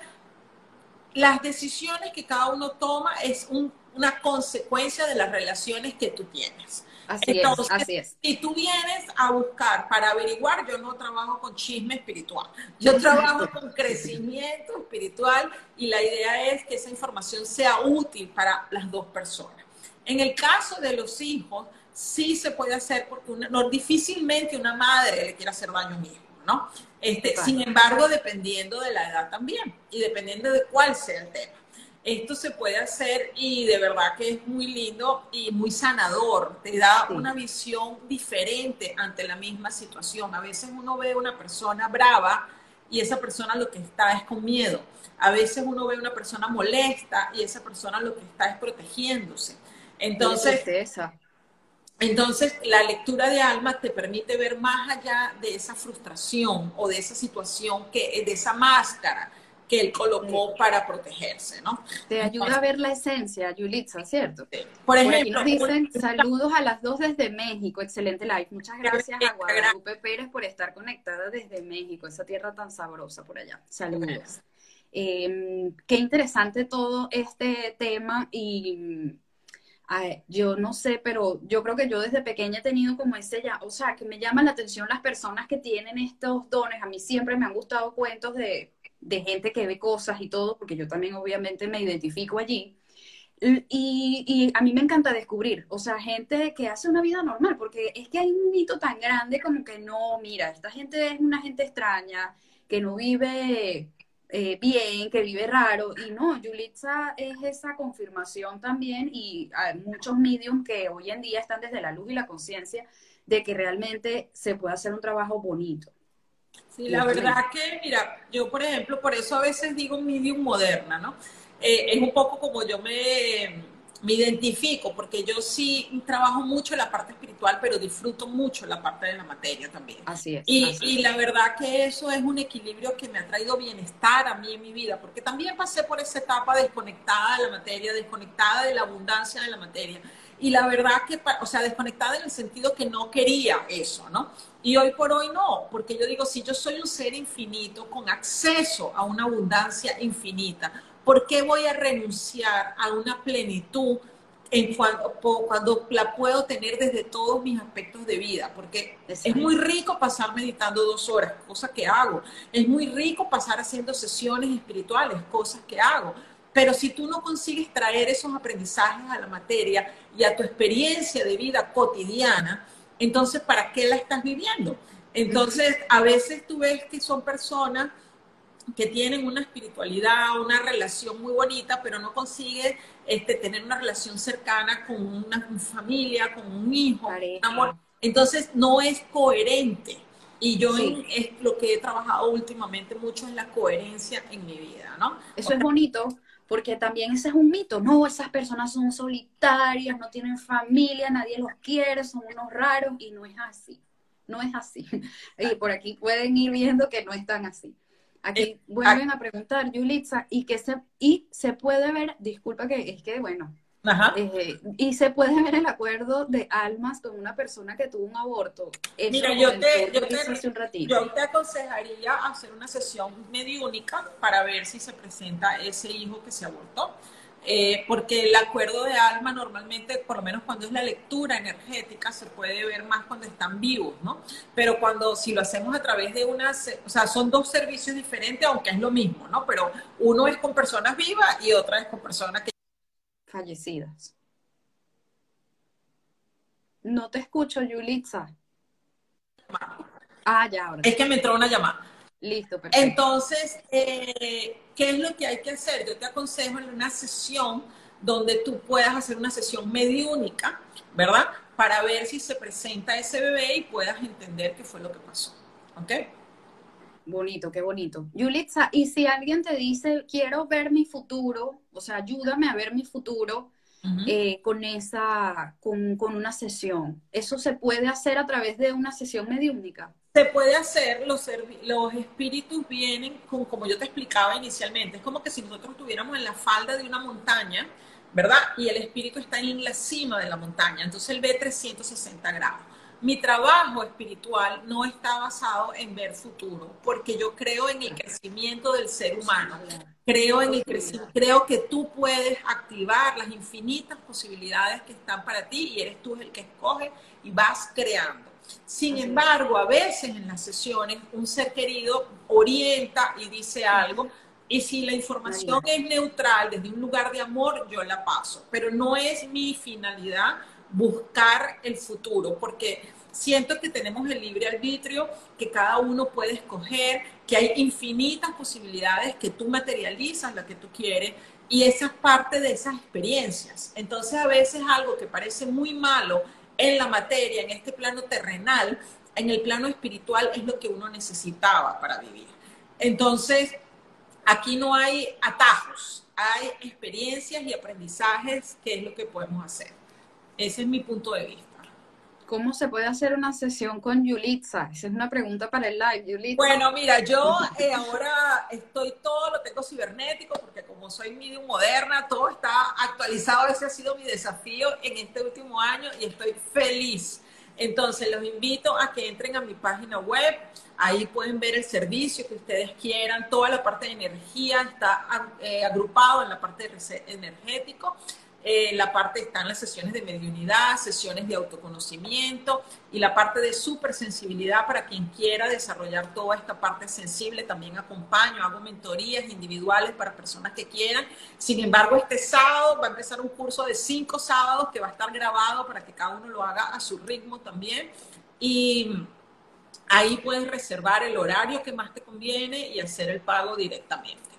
las decisiones que cada uno toma es una consecuencia de las relaciones que tú tienes. Así es, así es. Si tú vienes a buscar para averiguar, yo no trabajo con chisme espiritual, yo trabajo con crecimiento espiritual y la idea es que esa información sea útil para las dos personas. En el caso de los hijos, sí se puede hacer porque no, difícilmente una madre le quiere hacer daño a un hijo, ¿no? Este, sin embargo, dependiendo de la edad también y dependiendo de cuál sea el tema esto se puede hacer y de verdad que es muy lindo y muy sanador. Te da una visión diferente ante la misma situación. A veces uno ve una persona brava y esa persona lo que está es con miedo. A veces uno ve una persona molesta y esa persona lo que está es protegiéndose. Entonces, entonces la lectura de alma te permite ver más allá de esa frustración o de esa situación, que, de esa máscara que él colocó para protegerse, ¿no? Te ayuda a ver la esencia, Yulitza, ¿cierto? Por ejemplo, nos dicen saludos a las dos desde México, excelente live. Muchas gracias a Guadalupe Pérez por estar conectada desde México, esa tierra tan sabrosa por allá. Saludos. Em, qué interesante todo este tema y yo no sé, pero yo creo que yo desde pequeña he tenido como ese ya, o sea, que me llaman la atención las personas que tienen estos dones. A mí siempre me han gustado cuentos de de gente que ve cosas y todo, porque yo también obviamente me identifico allí. Y, a mí me encanta descubrir, o sea, gente que hace una vida normal, porque es que hay un mito tan grande como que no, mira, esta gente es una gente extraña, que no vive eh, bien, que vive raro. Y no, Yulitza es esa confirmación también y hay muchos mediums que hoy en día están desde la luz y la conciencia de que realmente se puede hacer un trabajo bonito. Sí, la verdad que, mira, yo por ejemplo, por eso a veces digo medium moderna, ¿no? Eh, es un poco como yo me me identifico porque yo sí trabajo mucho la parte espiritual, pero disfruto mucho la parte de la materia también. Así es. Y, y la verdad que eso es un equilibrio que me ha traído bienestar a mí en mi vida, porque también pasé por esa etapa desconectada de la materia, desconectada de la abundancia de la materia. Y la verdad que, o sea, desconectada en el sentido que no quería eso, ¿no? Y hoy por hoy no, porque yo digo, si yo soy un ser infinito con acceso a una abundancia infinita, ¿Por qué voy a renunciar a una plenitud en cuando, cuando la puedo tener desde todos mis aspectos de vida? Porque es muy rico pasar meditando dos horas, cosa que hago. Es muy rico pasar haciendo sesiones espirituales, cosas que hago. Pero si tú no consigues traer esos aprendizajes a la materia y a tu experiencia de vida cotidiana, entonces, ¿para qué la estás viviendo? Entonces, a veces tú ves que son personas que tienen una espiritualidad, una relación muy bonita, pero no consigue este, tener una relación cercana con una familia, con un hijo, un amor. Entonces no es coherente. Y yo es lo que he trabajado últimamente mucho es la coherencia en mi vida, ¿no? Eso es bonito, porque también ese es un mito. No, esas personas son solitarias, no tienen familia, nadie los quiere, son unos raros, y no es así. No es así. Y por aquí pueden ir viendo que no es tan así. Aquí vuelven a preguntar, Yulitza, y que se, y se puede ver, disculpa que es que, bueno, eh, y se puede ver el acuerdo de almas con una persona que tuvo un aborto. Mira, yo te, yo, te, yo te aconsejaría hacer una sesión mediúnica para ver si se presenta ese hijo que se abortó. Eh, porque el acuerdo de alma normalmente, por lo menos cuando es la lectura energética, se puede ver más cuando están vivos, ¿no? Pero cuando, si lo hacemos a través de una, o sea, son dos servicios diferentes, aunque es lo mismo, ¿no? Pero uno es con personas vivas y otra es con personas que... Fallecidas. No te escucho, Yulitza. Ah, ya, ahora. Es que me entró una llamada. Listo, perfecto. Entonces, eh, ¿qué es lo que hay que hacer? Yo te aconsejo en una sesión donde tú puedas hacer una sesión mediúnica, ¿verdad? Para ver si se presenta ese bebé y puedas entender qué fue lo que pasó. ¿Ok? Bonito, qué bonito. Yulitza, y si alguien te dice, quiero ver mi futuro, o sea, ayúdame a ver mi futuro eh, con esa, con, con una sesión, ¿eso se puede hacer a través de una sesión mediúnica? se puede hacer, los, los espíritus vienen, como, como yo te explicaba inicialmente, es como que si nosotros estuviéramos en la falda de una montaña, ¿verdad? Y el espíritu está en la cima de la montaña, entonces él ve 360 grados. Mi trabajo espiritual no está basado en ver futuro, porque yo creo en el crecimiento del ser humano. Creo en el crecimiento, creo que tú puedes activar las infinitas posibilidades que están para ti y eres tú el que escoge y vas creando. Sin embargo, a veces en las sesiones un ser querido orienta y dice algo y si la información es neutral desde un lugar de amor, yo la paso. Pero no es mi finalidad buscar el futuro, porque siento que tenemos el libre arbitrio, que cada uno puede escoger, que hay infinitas posibilidades, que tú materializas la que tú quieres y esa es parte de esas experiencias. Entonces a veces algo que parece muy malo en la materia, en este plano terrenal, en el plano espiritual es lo que uno necesitaba para vivir. Entonces, aquí no hay atajos, hay experiencias y aprendizajes que es lo que podemos hacer. Ese es mi punto de vista. ¿Cómo se puede hacer una sesión con Yulitza? Esa es una pregunta para el live, Yulitza. Bueno, mira, yo eh, ahora estoy todo, lo tengo cibernético, porque como soy medium moderna, todo está actualizado. Ese ha sido mi desafío en este último año y estoy feliz. Entonces, los invito a que entren a mi página web. Ahí pueden ver el servicio que ustedes quieran. Toda la parte de energía está eh, agrupado en la parte de energético. Eh, la parte están las sesiones de mediunidad, sesiones de autoconocimiento y la parte de supersensibilidad para quien quiera desarrollar toda esta parte sensible. También acompaño, hago mentorías individuales para personas que quieran. Sin embargo, este sábado va a empezar un curso de cinco sábados que va a estar grabado para que cada uno lo haga a su ritmo también. Y Ahí puedes reservar el horario que más te conviene y hacer el pago directamente.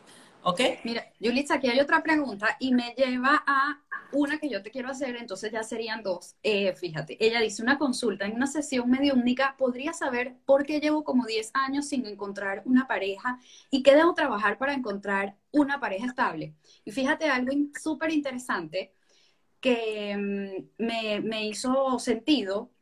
¿Ok? Mira, Yulitza, aquí hay otra pregunta y me lleva a una que yo te quiero hacer, entonces ya serían dos. Eh, fíjate, ella dice una consulta en una sesión mediúnica, ¿podría saber por qué llevo como 10 años sin encontrar una pareja y qué debo trabajar para encontrar una pareja estable? Y fíjate algo súper interesante que mm, me hizo sentido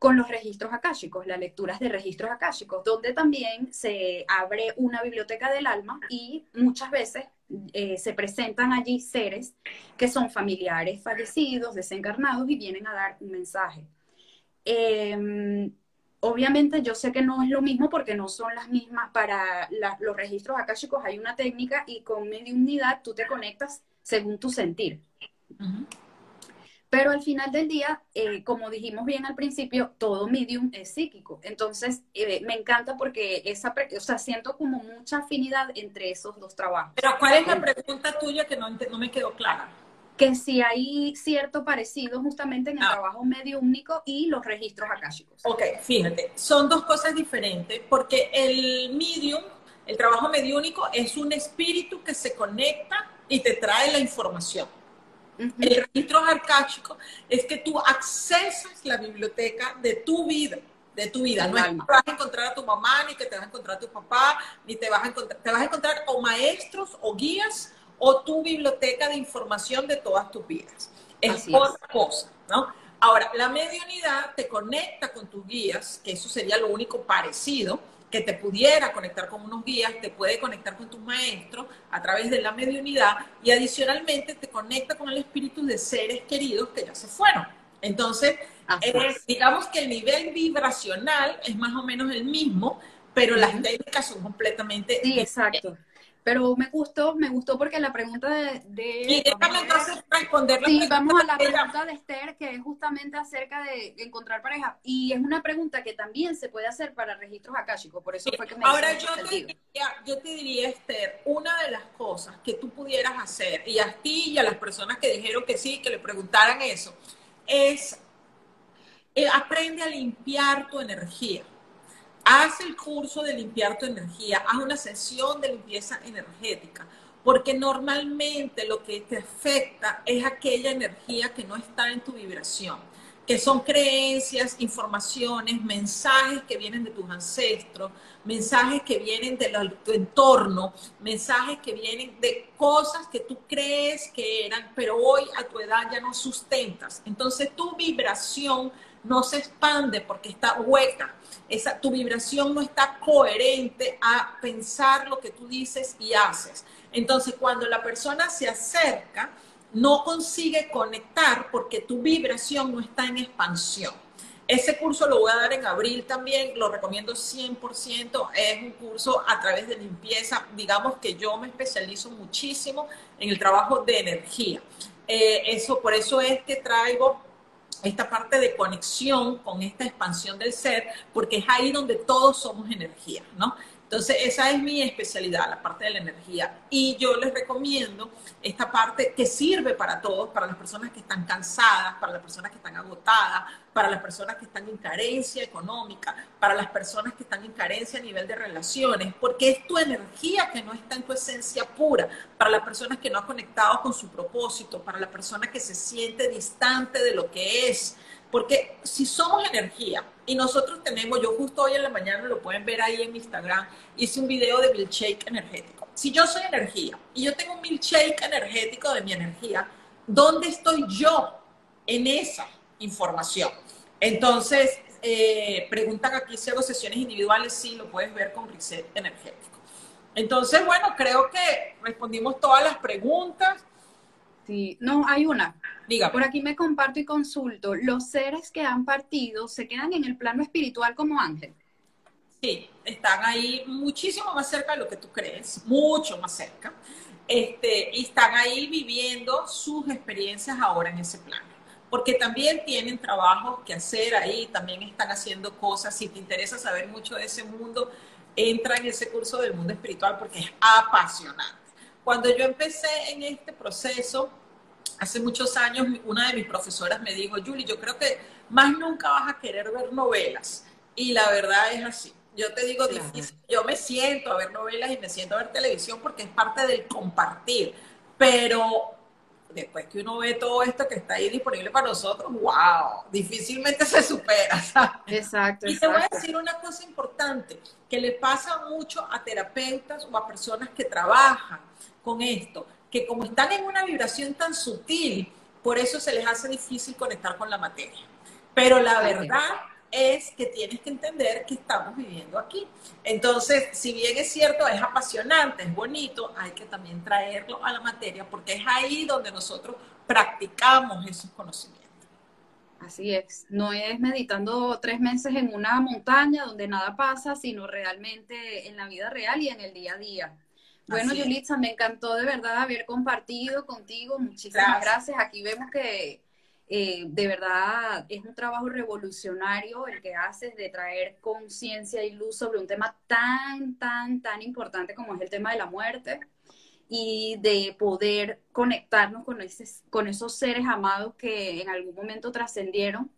con los registros akáshicos, las lecturas de registros akáshicos, donde también se abre una biblioteca del alma y muchas veces eh, se presentan allí seres que son familiares fallecidos, desencarnados y vienen a dar un mensaje. Em, obviamente yo sé que no es lo mismo porque no son las mismas para los registros akáshicos, hay una técnica y con mediunidad tú te conectas según tu sentir. Pero al final del día, eh, como dijimos bien al principio, todo medium es psíquico. Entonces, eh, me encanta porque esa, o sea, siento como mucha afinidad entre esos dos trabajos. Pero ¿cuál es la pregunta tuya que no, no me quedó clara? Que si hay cierto parecido justamente en el ah. trabajo mediúnico y los registros akáshicos. Ok, fíjate, son dos cosas diferentes porque el medium, el trabajo mediúnico es un espíritu que se conecta y te trae la información el registro arcáchico es que tú accesas la biblioteca de tu vida, de tu vida. No es que vas a encontrar a tu mamá, ni que te vas a encontrar a tu papá, ni te vas a encontrar, te vas a encontrar o maestros o guías o tu biblioteca de información de todas tus vidas. Es otra cosa, ¿no? Ahora, la mediunidad te conecta con tus guías, que eso sería lo único parecido, que te pudiera conectar con unos guías, te puede conectar con tus maestros a través de la mediunidad y adicionalmente te conecta con el espíritu de seres queridos que ya se fueron. Entonces, digamos que el nivel vibracional es más o menos el mismo, pero las técnicas son completamente sí, exacto. Pero me gustó, me gustó porque la pregunta de... de y déjame entonces responderla. Sí, vamos a la pregunta de Esther, que es justamente acerca de encontrar pareja. Y es una pregunta que también se puede hacer para registros akáshicos, por eso fue que me Ahora yo te, diría, yo te diría, Esther, una de las cosas que tú pudieras hacer, y a ti y a las personas que dijeron que sí, que le preguntaran eso, es eh, aprende a limpiar tu energía haz el curso de limpiar tu energía, haz una sesión de limpieza energética, porque normalmente lo que te afecta es aquella energía que no está en tu vibración, que son creencias, informaciones, mensajes que vienen de tus ancestros, mensajes que vienen de entorno, mensajes que vienen de cosas que tú crees que eran, pero hoy a tu edad ya no sustentas. Entonces tu vibración no se expande porque está hueca. Esa, tu vibración no está coherente a pensar lo que tú dices y haces. Entonces, cuando la persona se acerca, no consigue conectar porque tu vibración no está en expansión. Ese curso lo voy a dar en abril también, lo recomiendo 100%, es un curso a través de limpieza, digamos que yo me especializo muchísimo en el trabajo de energía. Eh, eso, por eso es que traigo esta parte de conexión con esta expansión del ser, porque es ahí donde todos somos energía, ¿no? Entonces, esa es mi especialidad, la parte de la energía. Y yo les recomiendo esta parte que sirve para todos, para las personas que están cansadas, para las personas que están agotadas, para las personas que están en carencia económica, para las personas que están en carencia a nivel de relaciones, porque es tu energía que no está en tu esencia pura, para las personas que no han conectado con su propósito, para la persona que se siente distante de lo que es, porque si somos energía y nosotros tenemos, yo justo hoy en la mañana lo pueden ver ahí en Instagram, hice un video de milkshake energético. Si yo soy energía y yo tengo un milkshake energético de mi energía, ¿dónde estoy yo en esa información? Entonces, eh, preguntan aquí si hago sesiones individuales, sí, lo puedes ver con reset energético. Entonces, bueno, creo que respondimos todas las preguntas. Sí, no, hay una. Diga. Por aquí me comparto y consulto. ¿Los seres que han partido se quedan en el plano espiritual como ángel? Sí, están ahí muchísimo más cerca de lo que tú crees, mucho más cerca. Este, y están ahí viviendo sus experiencias ahora en ese plano. Porque también tienen trabajos que hacer ahí, también están haciendo cosas. Si te interesa saber mucho de ese mundo, entra en ese curso del mundo espiritual porque es apasionante. Cuando yo empecé en este proceso, hace muchos años una de mis profesoras me dijo, Julie, yo creo que más nunca vas a querer ver novelas. Y la verdad es así. Yo te digo difícil, yo me siento a ver novelas y me siento a ver televisión porque es parte del compartir, pero después que uno ve todo esto que está ahí disponible para nosotros, wow, difícilmente se supera. Exacto. Y te voy a decir una cosa importante, que le pasa mucho a terapeutas o a personas que trabajan con esto, que como están en una vibración tan sutil, por eso se les hace difícil conectar con la materia. Pero la verdad es que tienes que entender que estamos viviendo aquí. Entonces, si bien es cierto, es apasionante, es bonito, hay que también traerlo a la materia porque es ahí donde nosotros practicamos esos conocimientos. Así es, no es meditando tres meses en una montaña donde nada pasa, sino realmente en la vida real y en el día a día. Bueno, Yulitza, me encantó de verdad haber compartido contigo. Muchísimas gracias. Aquí vemos que eh, de verdad es un trabajo revolucionario el que haces de traer conciencia y luz sobre un tema tan, tan, tan importante como es el tema de la muerte y de poder conectarnos con, con esos seres amados que en algún momento trascendieron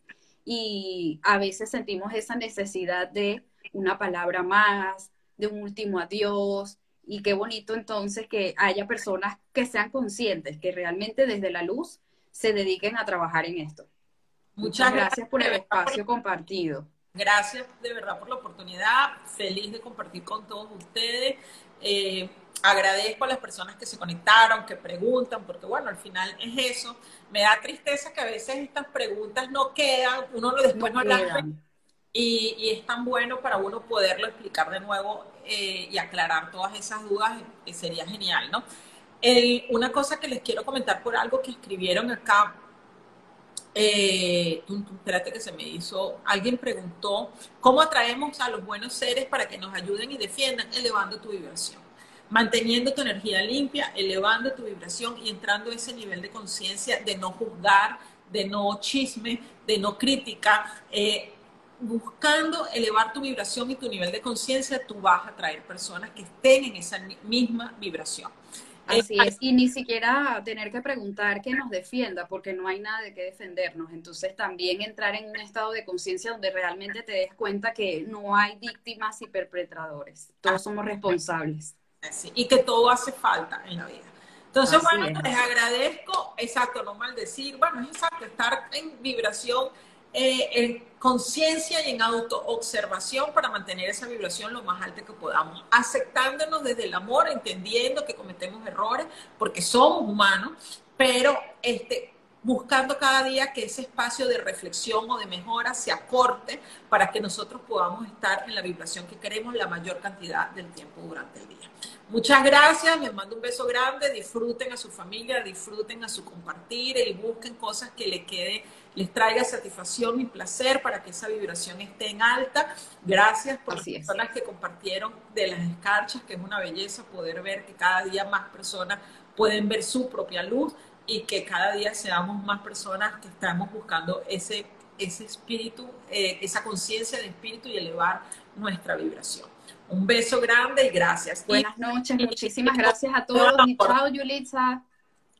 y a veces sentimos esa necesidad de una palabra más, de un último adiós, y qué bonito entonces que haya personas que sean conscientes, que realmente desde la luz se dediquen a trabajar en esto. Muchas, gracias, por el espacio compartido. Gracias de verdad por la oportunidad. Feliz de compartir con todos ustedes. Eh, agradezco a las personas que se conectaron, que preguntan, porque bueno, al final es eso. Me da tristeza que a veces estas preguntas no quedan, uno después no, las y, y, es tan bueno para uno poderlo explicar de nuevo eh, y aclarar todas esas dudas, eh, sería genial, ¿no? una cosa que les quiero comentar por algo que escribieron acá, eh, espérate que se me hizo, alguien preguntó, ¿cómo atraemos a los buenos seres para que nos ayuden y defiendan? Elevando tu vibración, manteniendo tu energía limpia, elevando tu vibración y entrando a ese nivel de conciencia de no juzgar, de no chisme, de no crítica. Eh, buscando elevar tu vibración y tu nivel de conciencia, tú vas a traer personas que estén en esa misma vibración. Así es, y ni siquiera tener que preguntar que nos defienda, porque no hay nada de qué defendernos. Entonces también entrar en un estado de conciencia donde realmente te des cuenta que no hay víctimas y perpetradores, todos somos responsables. y que todo hace falta en la vida. Entonces, bueno, les agradezco, exacto, no maldecir, bueno, es exacto, estar en vibración eh, en conciencia y en autoobservación para mantener esa vibración lo más alta que podamos, aceptándonos desde el amor, entendiendo que cometemos errores porque somos humanos, pero este, buscando cada día que ese espacio de reflexión o de mejora se acorte para que nosotros podamos estar en la vibración que queremos la mayor cantidad del tiempo durante el día. Muchas gracias, les mando un beso grande, disfruten a su familia, disfruten a su compartir y busquen cosas que les quede, les traiga satisfacción y placer para que esa vibración esté en alta. Gracias por las personas que compartieron de las escarchas, que es una belleza poder ver que cada día más personas pueden ver su propia luz y que cada día seamos más personas que estamos buscando ese, ese espíritu, eh, esa conciencia de espíritu y elevar nuestra vibración. Un beso grande y gracias. Buenas noches, muchísimas gracias a todos y chao, Yulitza.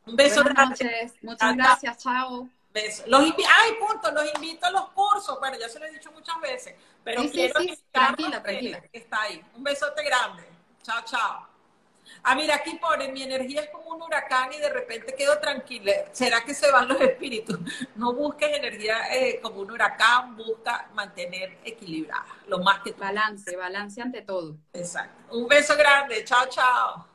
Un beso Buenas Noches. Muchas gracias, chao. Beso. Los Ay, punto, los invito a los cursos. Bueno, ya se lo he dicho muchas veces, pero quiero sí, tranquila, tranquila. Que está ahí. Un besote grande. Chao, chao. Ah, mira, aquí pone, mi energía es como un huracán y de repente quedo tranquila. ¿Será que se van los espíritus? No busques energía eh, como un huracán, busca mantener equilibrada, lo más que Balance, balance ante todo. Exacto. Un beso grande, chao, chao.